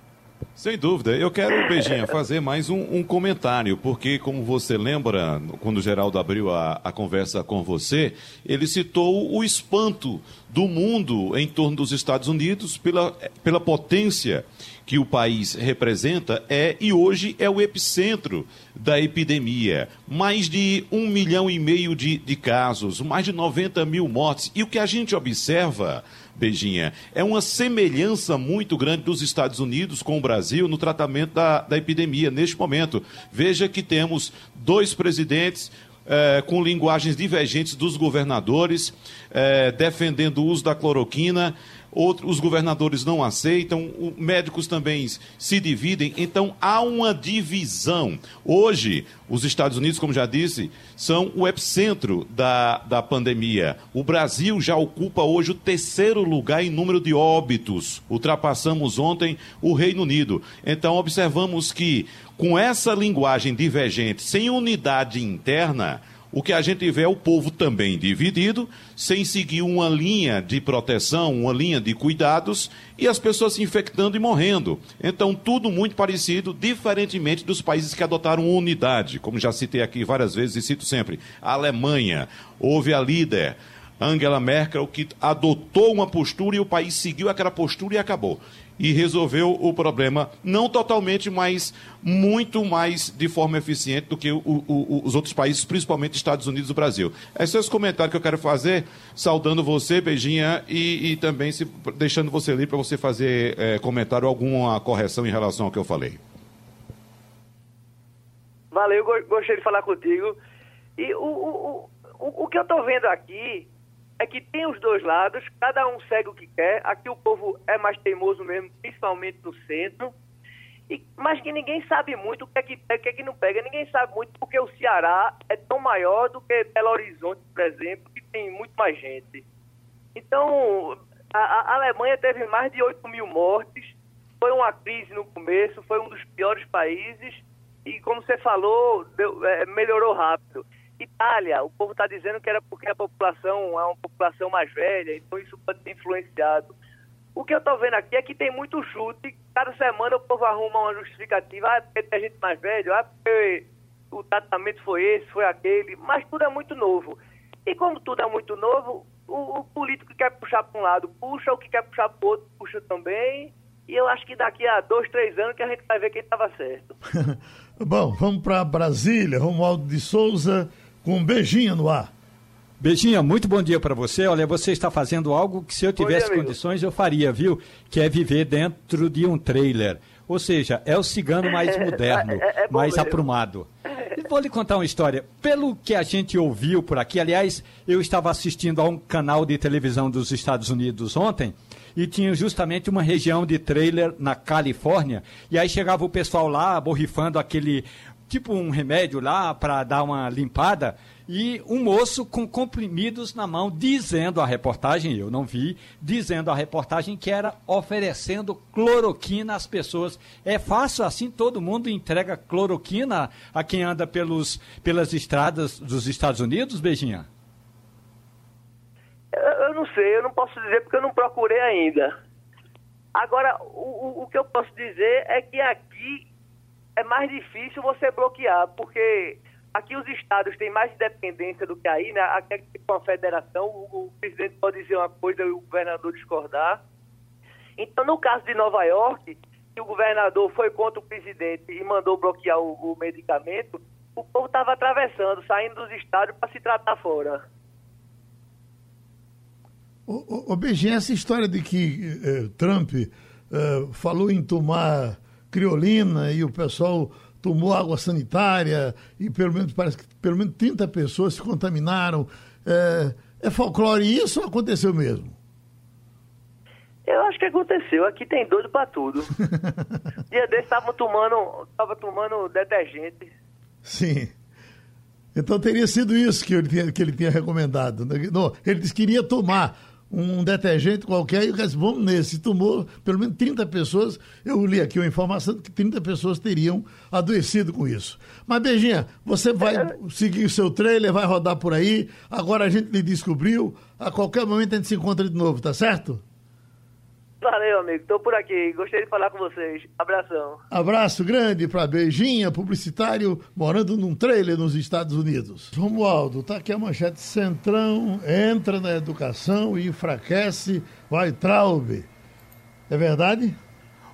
Sem dúvida. Eu quero, Beijinha, fazer mais um, um, comentário, porque, como você lembra, quando o Geraldo abriu a, a conversa com você, ele citou o espanto do mundo em torno dos Estados Unidos pela, pela potência que o país representa é e hoje é o epicentro da epidemia. Mais de um milhão e meio de, de casos, mais de 90 mil mortes. E o que a gente observa Beijinha, é uma semelhança muito grande dos Estados Unidos com o Brasil no tratamento da, da epidemia neste momento. Veja que temos dois presidentes, é, com linguagens divergentes dos governadores, é, defendendo o uso da cloroquina outros, os governadores não aceitam, os médicos também se dividem, então há uma divisão. Hoje, os Estados Unidos, como já disse, são o epicentro da, da pandemia. O Brasil já ocupa hoje o terceiro lugar em número de óbitos. Ultrapassamos ontem o Reino Unido. Então, observamos que, com essa linguagem divergente, sem unidade interna, o que a gente vê é o povo também dividido, sem seguir uma linha de proteção, uma linha de cuidados, e as pessoas se infectando e morrendo. Então, tudo muito parecido, diferentemente dos países que adotaram unidade, como já citei aqui várias vezes e cito sempre. A Alemanha, houve a líder. Angela Merkel, que adotou uma postura e o país seguiu aquela postura e acabou e resolveu o problema, não totalmente, mas muito mais de forma eficiente do que o, o, os outros países, principalmente Estados Unidos e Brasil. Esses são os comentários que eu quero fazer, saudando você, Beijinha, e, e também se, deixando você ali para você fazer é, comentário, alguma correção em relação ao que eu falei. Valeu, gostei de falar contigo. E o, o, o, o que eu estou vendo aqui é que tem os dois lados, cada um segue o que quer. Aqui o povo é mais teimoso mesmo, principalmente no centro. E, mas que ninguém sabe muito o que é que pega, o que é que não pega. Ninguém sabe muito porque o Ceará é tão maior do que Belo Horizonte, por exemplo, que tem muito mais gente. Então, a, a Alemanha teve mais de 8 mil mortes, foi uma crise no começo, foi um dos piores países e, como você falou, deu, é, melhorou rápido. Itália, o povo está dizendo que era porque a população é uma população mais velha, então isso pode ter influenciado. O que eu estou vendo aqui é que tem muito chute. Cada semana o povo arruma uma justificativa. Ah, porque tem gente mais velho. Ah, porque o tratamento foi esse, foi aquele. Mas tudo é muito novo. E como tudo é muito novo, o, o político que quer puxar para um lado puxa, o que quer puxar para o outro puxa também. E eu acho que daqui a dois, três anos que a gente vai ver quem estava certo. Bom, vamos para Brasília. Romualdo de Souza com um beijinho no ar. Beijinha, muito bom dia para você. Olha, você está fazendo algo que se eu tivesse dia, condições eu faria, viu? Que é viver dentro de um trailer. Ou seja, é o cigano mais moderno, é, é, é mais mesmo. aprumado. Vou lhe contar uma história. Pelo que a gente ouviu por aqui, aliás, eu estava assistindo a um canal de televisão dos Estados Unidos ontem e tinha justamente uma região de trailer na Califórnia. E aí chegava o pessoal lá borrifando aquele tipo um remédio lá para dar uma limpada e um moço com comprimidos na mão, dizendo a reportagem, eu não vi, dizendo a reportagem que era oferecendo cloroquina às pessoas. É fácil assim, todo mundo entrega cloroquina a quem anda pelos, pelas estradas dos Estados Unidos, Beijinha? Eu, não sei, eu não posso dizer porque eu não procurei ainda. Agora, o, o que eu posso dizer é que aqui é mais difícil você bloquear, porque Aqui os estados têm mais independência do que aí, né? Aqui com a federação, o, o, presidente pode dizer uma coisa e o governador discordar. Então, no caso de Nova York, que o governador foi contra o presidente e mandou bloquear o, o medicamento, o povo estava atravessando, saindo dos estados para se tratar fora. O, o, o essa história de que eh, Trump eh, falou em tomar criolina e o pessoal tomou água sanitária e pelo menos parece que pelo menos 30 pessoas se contaminaram. É, é folclore isso ou aconteceu mesmo? Eu acho que aconteceu. Aqui tem doido para tudo. Dia desse estavam tomando, tava tomando detergente. Sim. Então teria sido isso que ele tinha, que ele tinha recomendado. Não, ele disse que iria tomar um detergente qualquer e o resto, vamos nesse. Tomou pelo menos 30 pessoas. Eu li aqui uma informação de que 30 pessoas teriam adoecido com isso. Mas, Beijinha, você vai seguir o seu trailer, vai rodar por aí. Agora a gente lhe descobriu. A qualquer momento a gente se encontra de novo, tá certo? Valeu, amigo. Estou por aqui. Gostei de falar com vocês. Abração. Abraço grande para Beijinha, publicitário, morando num trailer nos Estados Unidos. Romualdo, tá aqui a manchete Centrão, entra na educação e enfraquece, vai Traube. É verdade?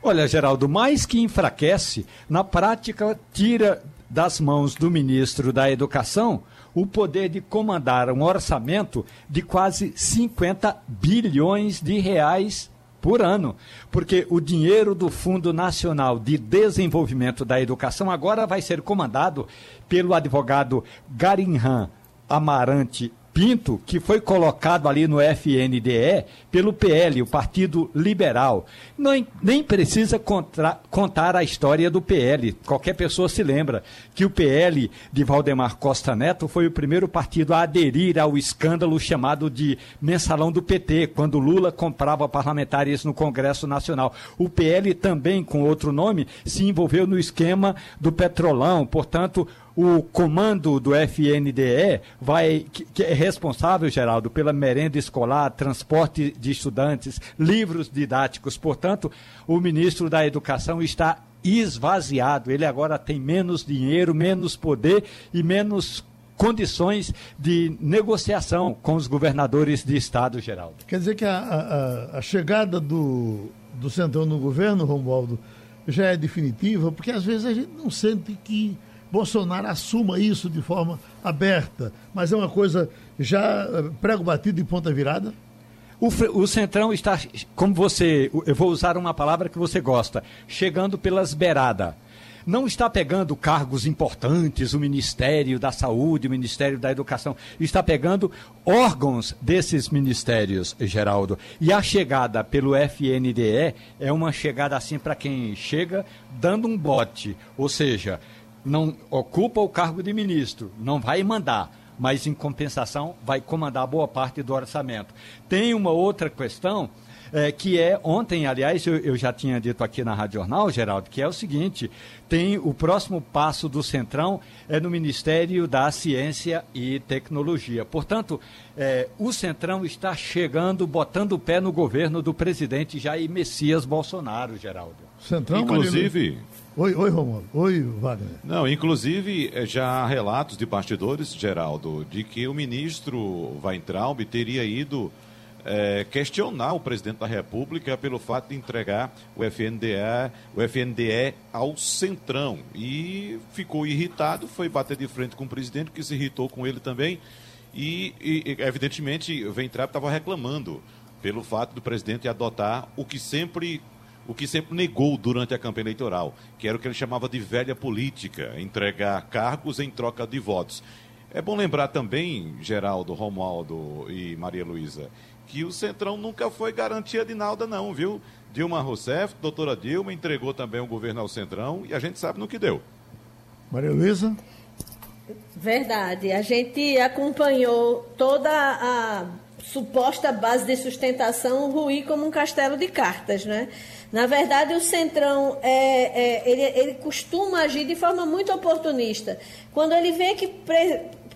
Olha, Geraldo, mais que enfraquece, na prática tira das mãos do ministro da Educação o poder de comandar um orçamento de quase 50 bilhões de reais por ano, porque o dinheiro do Fundo Nacional de Desenvolvimento da Educação agora vai ser comandado pelo advogado Garinhan Amarante Pinto, que foi colocado ali no FNDE pelo PL, o Partido Liberal. Nem, precisa contra, contar a história do PL. Qualquer pessoa se lembra que o PL de Valdemar Costa Neto foi o primeiro partido a aderir ao escândalo chamado de mensalão do PT, quando Lula comprava parlamentares no Congresso Nacional. O PL também, com outro nome, se envolveu no esquema do petrolão. Portanto, o comando do FNDE vai, que, que, é responsável, Geraldo, pela merenda escolar, transporte de estudantes, livros didáticos. Portanto, o ministro da Educação está esvaziado. Ele agora tem menos dinheiro, menos poder e menos condições de negociação com os governadores de estado, Geraldo. Quer dizer que a, a, a chegada do, do Centrão no governo, Romualdo, já é definitiva, porque às vezes a gente não sente que Bolsonaro assuma isso de forma aberta, mas é uma coisa já eh, prego batido e ponta virada? O, o, Centrão está, como você, eu vou usar uma palavra que você gosta, chegando pelas beiradas. não está pegando cargos importantes, o Ministério da Saúde, o Ministério da Educação, está pegando órgãos desses ministérios, Geraldo. E a chegada pelo FNDE é uma chegada assim para quem chega dando um bote, ou seja, não ocupa o cargo de ministro, não vai mandar mas em compensação vai comandar boa parte do orçamento. Tem uma outra questão é, que é, ontem, aliás, eu, eu, já tinha dito aqui na Rádio Jornal, Geraldo, que é o seguinte: tem o próximo passo do Centrão é no Ministério da Ciência e Tecnologia. Portanto, é, o Centrão está chegando, botando o pé no governo do presidente Jair Messias Bolsonaro, Geraldo. Centrão, Inclusive. Oi, oi, Romulo. Oi, Wagner. Não, inclusive, é, já há relatos de bastidores, Geraldo, de que o ministro Weintraub teria ido é, questionar o presidente da República pelo fato de entregar o FNDE, o FNDE ao Centrão. E ficou irritado, foi bater de frente com o presidente, que se irritou com ele também. E, e evidentemente, o Ventrap estava reclamando pelo fato do presidente adotar o que sempre o que sempre negou durante a campanha eleitoral, que era o que ele chamava de velha política, entregar cargos em troca de votos. É bom lembrar também, Geraldo, Romualdo e Maria Luísa, que o Centrão nunca foi garantia de nada, não, viu? Dilma Rousseff, doutora Dilma, entregou também o governo ao Centrão e a gente sabe no que deu. Maria Luísa? Verdade. A gente acompanhou toda a suposta base de sustentação ruir como um castelo de cartas, né? Na verdade, o Centrão é, é ele, ele, costuma agir de forma muito oportunista. Quando ele vê que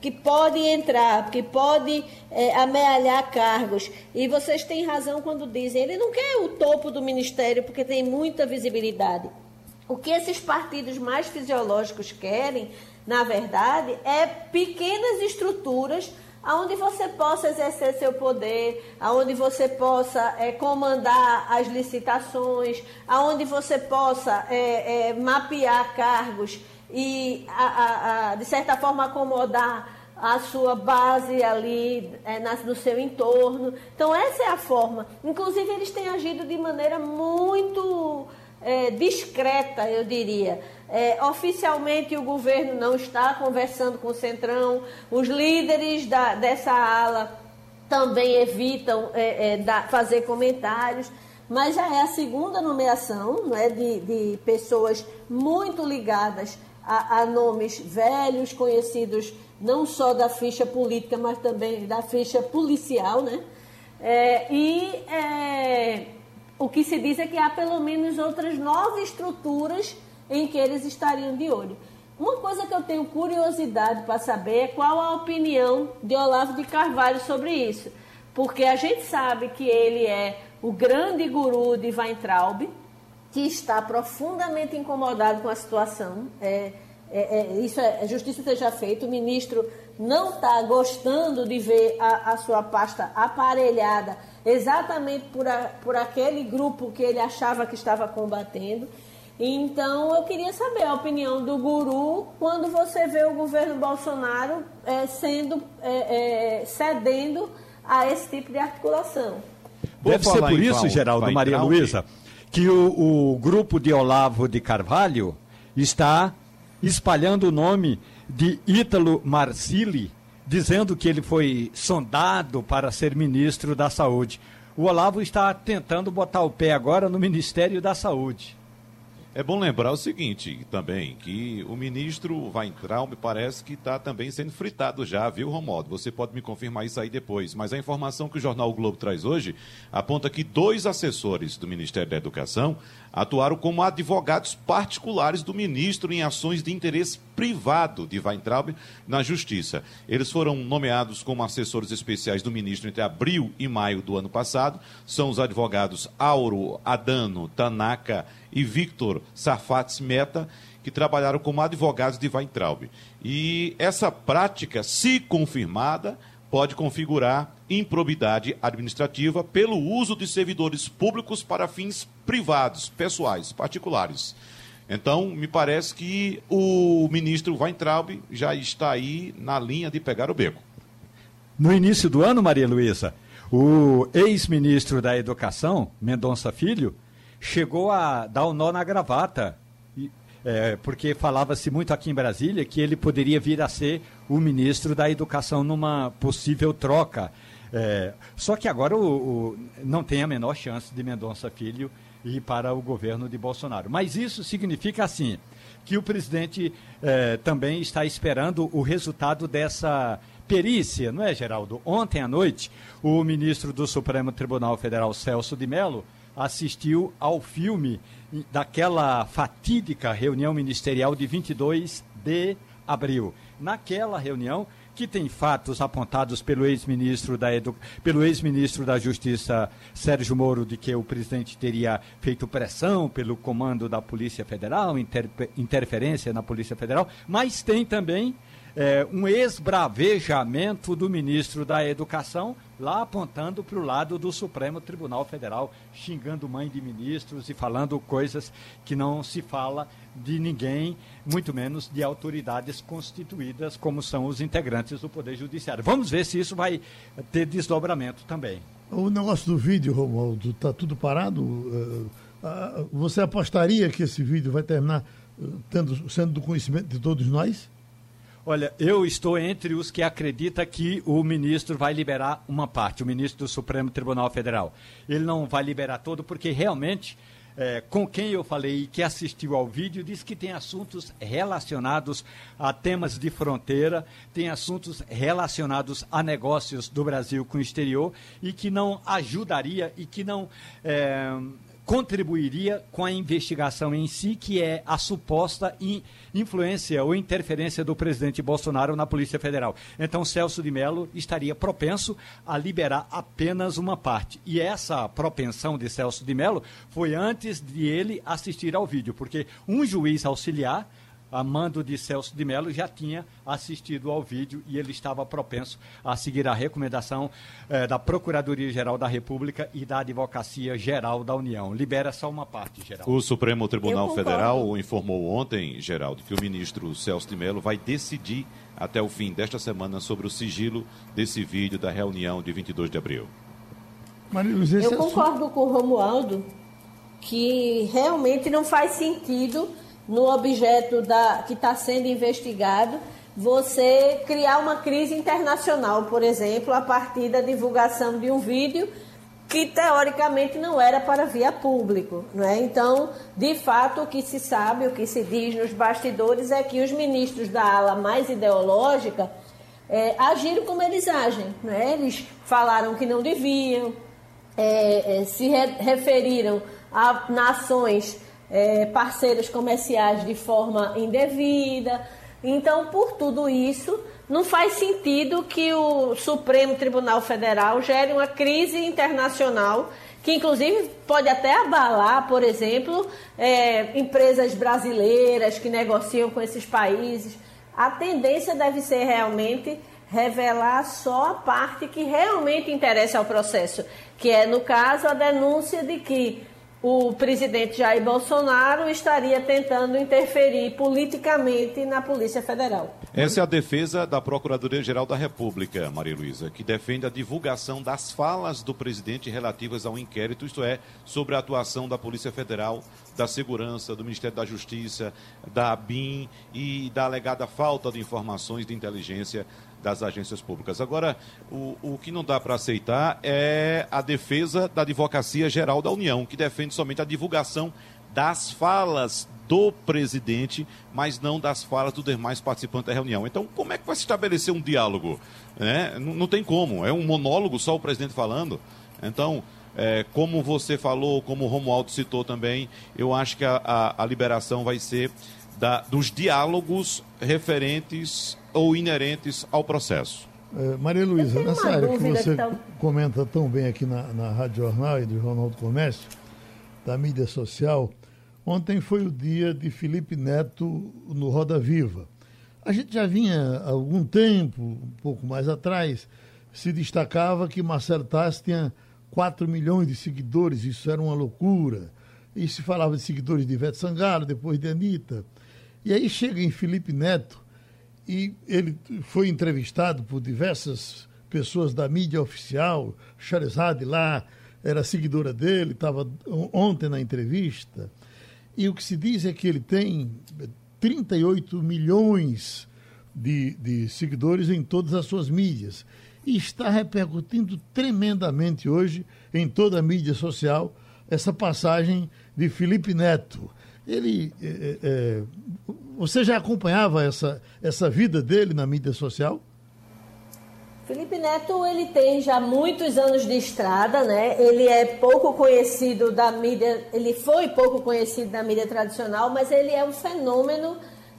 que pode entrar, que pode é, amealhar cargos. E vocês têm razão quando dizem, ele não quer o topo do ministério porque tem muita visibilidade. O que esses partidos mais fisiológicos querem, na verdade, é pequenas estruturas aonde você possa exercer seu poder, aonde você possa é, comandar as licitações, aonde você possa é, é, mapear cargos e, a, a, a, de certa forma, acomodar a sua base ali é, no seu entorno. Então, essa é a forma. Inclusive, eles têm agido de maneira muito é, discreta, eu diria. É, oficialmente, o governo não está conversando com o Centrão, os líderes da, dessa ala também evitam é, é, da, fazer comentários mas já é a segunda nomeação né, de, de pessoas muito ligadas a, a nomes velhos, conhecidos não só da ficha política, mas também da ficha policial, né? É, e é, o que se diz é que há pelo menos outras nove estruturas em que eles estariam de olho. Uma coisa que eu tenho curiosidade para saber é qual a opinião de Olavo de Carvalho sobre isso. Porque a gente sabe que ele é o grande guru de Weintraub, que está profundamente incomodado com a situação. É, é, é, isso é, justiça seja feita. O ministro não está gostando de ver a, a, sua pasta aparelhada exatamente por, a, por aquele grupo que ele achava que estava combatendo. Então, eu queria saber a opinião do guru quando você vê o governo Bolsonaro é, sendo é, é, cedendo a esse tipo de articulação. Deve ser por isso, Geraldo, Maria Luísa, que o, o grupo de Olavo de Carvalho está espalhando o nome de Ítalo Marcilli, dizendo que ele foi sondado para ser ministro da Saúde. O Olavo está tentando botar o pé agora no Ministério da Saúde. É bom lembrar o seguinte também, que o ministro vai entrar, me parece que está também sendo fritado já, viu, Romodo? Você pode me confirmar isso aí depois. Mas a informação que o jornal o Globo traz hoje aponta que dois assessores do Ministério da Educação atuaram como advogados particulares do ministro em ações de interesse privado de Weintraub na Justiça. Eles foram nomeados como assessores especiais do ministro entre abril e maio do ano passado. São os advogados Auro Adano Tanaka e Victor Sarfats Meta, que trabalharam como advogados de Weintraub. E essa prática, se confirmada, pode configurar improbidade administrativa pelo uso de servidores públicos para fins privados, pessoais, particulares. Então, me parece que o ministro Weintraub já está aí na linha de pegar o beco. No início do ano, Maria Luísa, o ex-ministro da Educação, Mendonça Filho, chegou a dar o um nó na gravata É, porque falava-se muito aqui em Brasília que ele poderia vir a ser o ministro da Educação numa possível troca. É, só que agora o, o, não tem a menor chance de Mendonça Filho ir para o governo de Bolsonaro. Mas isso significa assim que o presidente é, também está esperando o resultado dessa perícia, não é, Geraldo? Ontem à noite, o ministro do Supremo Tribunal Federal, Celso de Mello, assistiu ao filme daquela fatídica reunião ministerial de 22 de abril. Naquela reunião, que tem fatos apontados pelo ex-ministro da, Edu... pelo ex-ministro da Justiça, Sérgio Moro, de que o presidente teria feito pressão pelo comando da Polícia Federal, inter... interferência na Polícia Federal, mas tem também é, um esbravejamento do ministro da Educação, lá apontando para o lado do Supremo Tribunal Federal, xingando mãe de ministros e falando coisas que não se fala de ninguém, muito menos de autoridades constituídas, como são os integrantes do Poder Judiciário. Vamos ver se isso vai ter desdobramento também. O negócio do vídeo, Romualdo, está tudo parado? É, você apostaria que esse vídeo vai terminar tendo, sendo do conhecimento de todos nós? Olha, eu estou entre os que acreditam que o ministro vai liberar uma parte, o ministro do Supremo Tribunal Federal. Ele não vai liberar todo, porque realmente, é, com quem eu falei e que assistiu ao vídeo, disse que tem assuntos relacionados a temas de fronteira, tem assuntos relacionados a negócios do Brasil com o exterior e que não ajudaria e que não. É, contribuiria com a investigação em si, que é a suposta influência ou interferência do presidente Bolsonaro na Polícia Federal. Então, Celso de Mello estaria propenso a liberar apenas uma parte. E essa propensão de Celso de Mello foi antes de ele assistir ao vídeo, porque um juiz auxiliar a mando de Celso de Mello, já tinha assistido ao vídeo e ele estava propenso a seguir a recomendação eh, da Procuradoria-Geral da República e da Advocacia Geral da União. Libera só uma parte, Geraldo. O Supremo Tribunal Federal informou ontem, Geraldo, que o ministro Celso de Mello vai decidir até o fim desta semana sobre o sigilo desse vídeo da reunião de 22 de abril. Eu concordo com o Romualdo que realmente não faz sentido no objeto da, que está sendo investigado, você criar uma crise internacional, por exemplo, a partir da divulgação de um vídeo que teoricamente não era para via público. Né? Então, de fato, o que se sabe, o que se diz nos bastidores é que os ministros da ala mais ideológica é, agiram como eles agem. Né? Eles falaram que não deviam, é, é, se re referiram a nações é, parceiros comerciais de forma indevida. Então, por tudo isso, não faz sentido que o Supremo Tribunal Federal gere uma crise internacional que inclusive pode até abalar, por exemplo, é, empresas brasileiras que negociam com esses países. A tendência deve ser realmente revelar só a parte que realmente interessa ao processo, que é, no caso, a denúncia de que o presidente Jair Bolsonaro estaria tentando interferir politicamente na Polícia Federal. Essa é a defesa da Procuradoria-Geral da República, Maria Luísa, que defende a divulgação das falas do presidente relativas ao inquérito, isto é, sobre a atuação da Polícia Federal, da Segurança, do Ministério da Justiça, da ABIN e da alegada falta de informações de inteligência das agências públicas. Agora, o, o que não dá para aceitar é a defesa da Advocacia Geral da União, que defende somente a divulgação das falas do presidente, mas não das falas dos demais participantes da reunião. Então, como é que vai se estabelecer um diálogo? É, não, não, tem como, é um monólogo só o presidente falando. Então, é, como você falou, como o Romualdo citou também, eu acho que a, a, a liberação vai ser da, dos diálogos referentes ou inerentes ao processo. É, Maria Luísa, nessa área que você que comenta tão bem aqui na, na Rádio Jornal e do Jornal do Comércio, da mídia social, ontem foi o dia de Felipe Neto no Roda Viva. A gente já vinha há algum tempo, um pouco mais atrás, se destacava que Marcelo Tassi tinha 4 milhões de seguidores, isso era uma loucura. E se falava de seguidores de Ivete Sangalo, depois de Anitta. E aí chega em Felipe Neto, e ele foi entrevistado por diversas pessoas da mídia oficial, Charizade lá era seguidora dele, estava ontem na entrevista, e o que se diz é que ele tem 38 milhões de, de seguidores em todas as suas mídias. E está repercutindo tremendamente hoje em toda a mídia social essa passagem de Felipe Neto. Ele, é, é, você já acompanhava essa, essa vida dele na mídia social? Felipe Neto, ele tem já muitos anos de estrada, né? Ele é pouco conhecido da mídia, ele foi pouco conhecido da mídia tradicional, mas ele é um fenômeno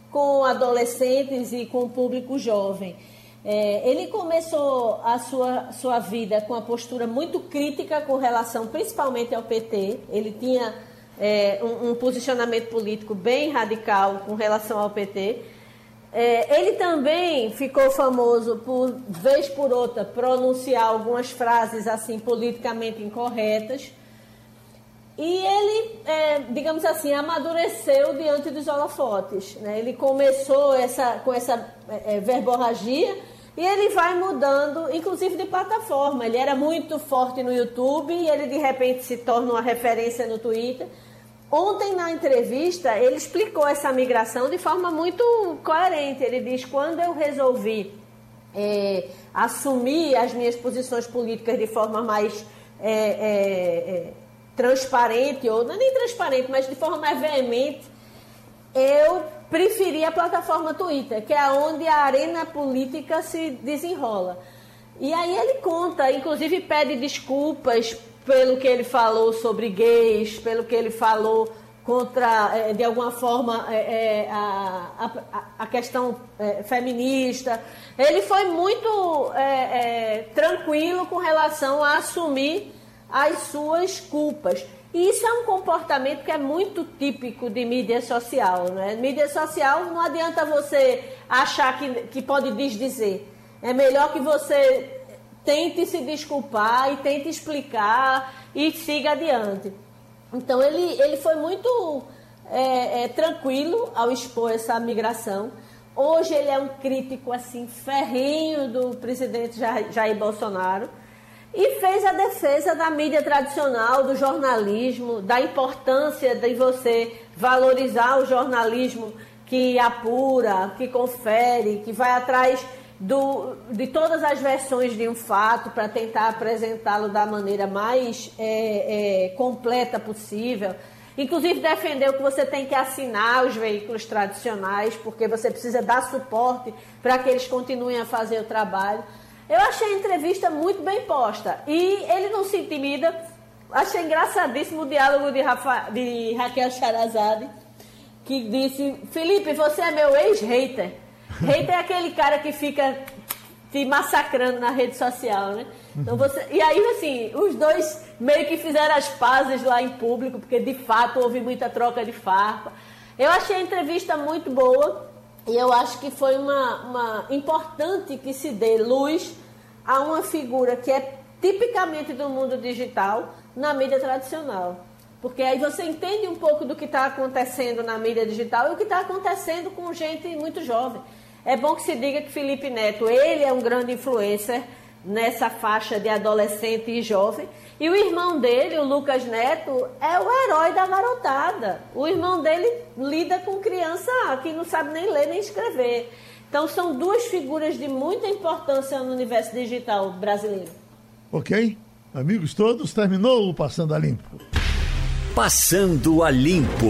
com adolescentes e com o público jovem. É, ele começou a sua, sua vida com uma postura muito crítica com relação principalmente ao PT. Ele tinha é, um, um, posicionamento político bem radical com relação ao PT. É, ele também ficou famoso por, vez por outra, pronunciar algumas frases assim politicamente incorretas. E ele, é, digamos assim, amadureceu diante dos holofotes. Né? Ele começou essa, com essa é, é, verborragia e ele vai mudando, inclusive de plataforma. Ele era muito forte no YouTube e ele de repente se torna uma referência no Twitter. Ontem, na entrevista, ele explicou essa migração de forma muito coerente. Ele diz: quando eu resolvi é, assumir as minhas posições políticas de forma mais é, é, é transparente, ou não é nem transparente, mas de forma mais veemente, eu preferi a plataforma Twitter, que é onde a arena política se desenrola. E aí ele conta, inclusive pede desculpas pelo que ele falou sobre gays, pelo que ele falou contra, eh, de alguma forma, é, é, a, a, a, questão é, feminista. Ele foi muito tranquilo com relação a assumir as suas culpas. E isso é um comportamento que é muito típico de mídia social. Né? Mídia social não adianta você achar que, que pode desdizer. É melhor que você tente se desculpar e tente explicar e siga adiante. Então ele, ele foi muito é, é, tranquilo ao expor essa migração. Hoje ele é um crítico assim ferrenho do presidente Jair Bolsonaro e fez a defesa da mídia tradicional, do jornalismo, da importância de você valorizar o jornalismo que apura, que confere, que vai atrás do, de todas as versões de um fato para tentar apresentá-lo da maneira mais é, é, completa possível. Inclusive defendeu que você tem que assinar os veículos tradicionais, porque você precisa dar suporte para que eles continuem a fazer o trabalho. Eu achei a entrevista muito bem posta e ele não se intimida. Achei engraçadíssimo o diálogo de, Rafa, de Raquel Charazade, que disse: Felipe, você é meu ex-hater. Hater é aquele cara que fica te massacrando na rede social, né? Então você... E aí, assim, os dois meio que fizeram as pazes lá em público, porque de fato houve muita troca de farpa. Eu achei a entrevista muito boa e eu acho que foi uma, uma importante que se dê luz a uma figura que é tipicamente do mundo digital na mídia tradicional. Porque aí você entende um pouco do que está acontecendo na mídia digital e o que está acontecendo com gente muito jovem. É bom que se diga que Felipe Neto, ele é um grande influencer nessa faixa de adolescente e jovem. E o irmão dele, o Lucas Neto, é o herói da garotada. O irmão dele lida com criança que não sabe nem ler nem escrever. Então são duas figuras de muita importância no universo digital brasileiro. Ok? Amigos todos, terminou o Passando a Limpo. Passando a Limpo.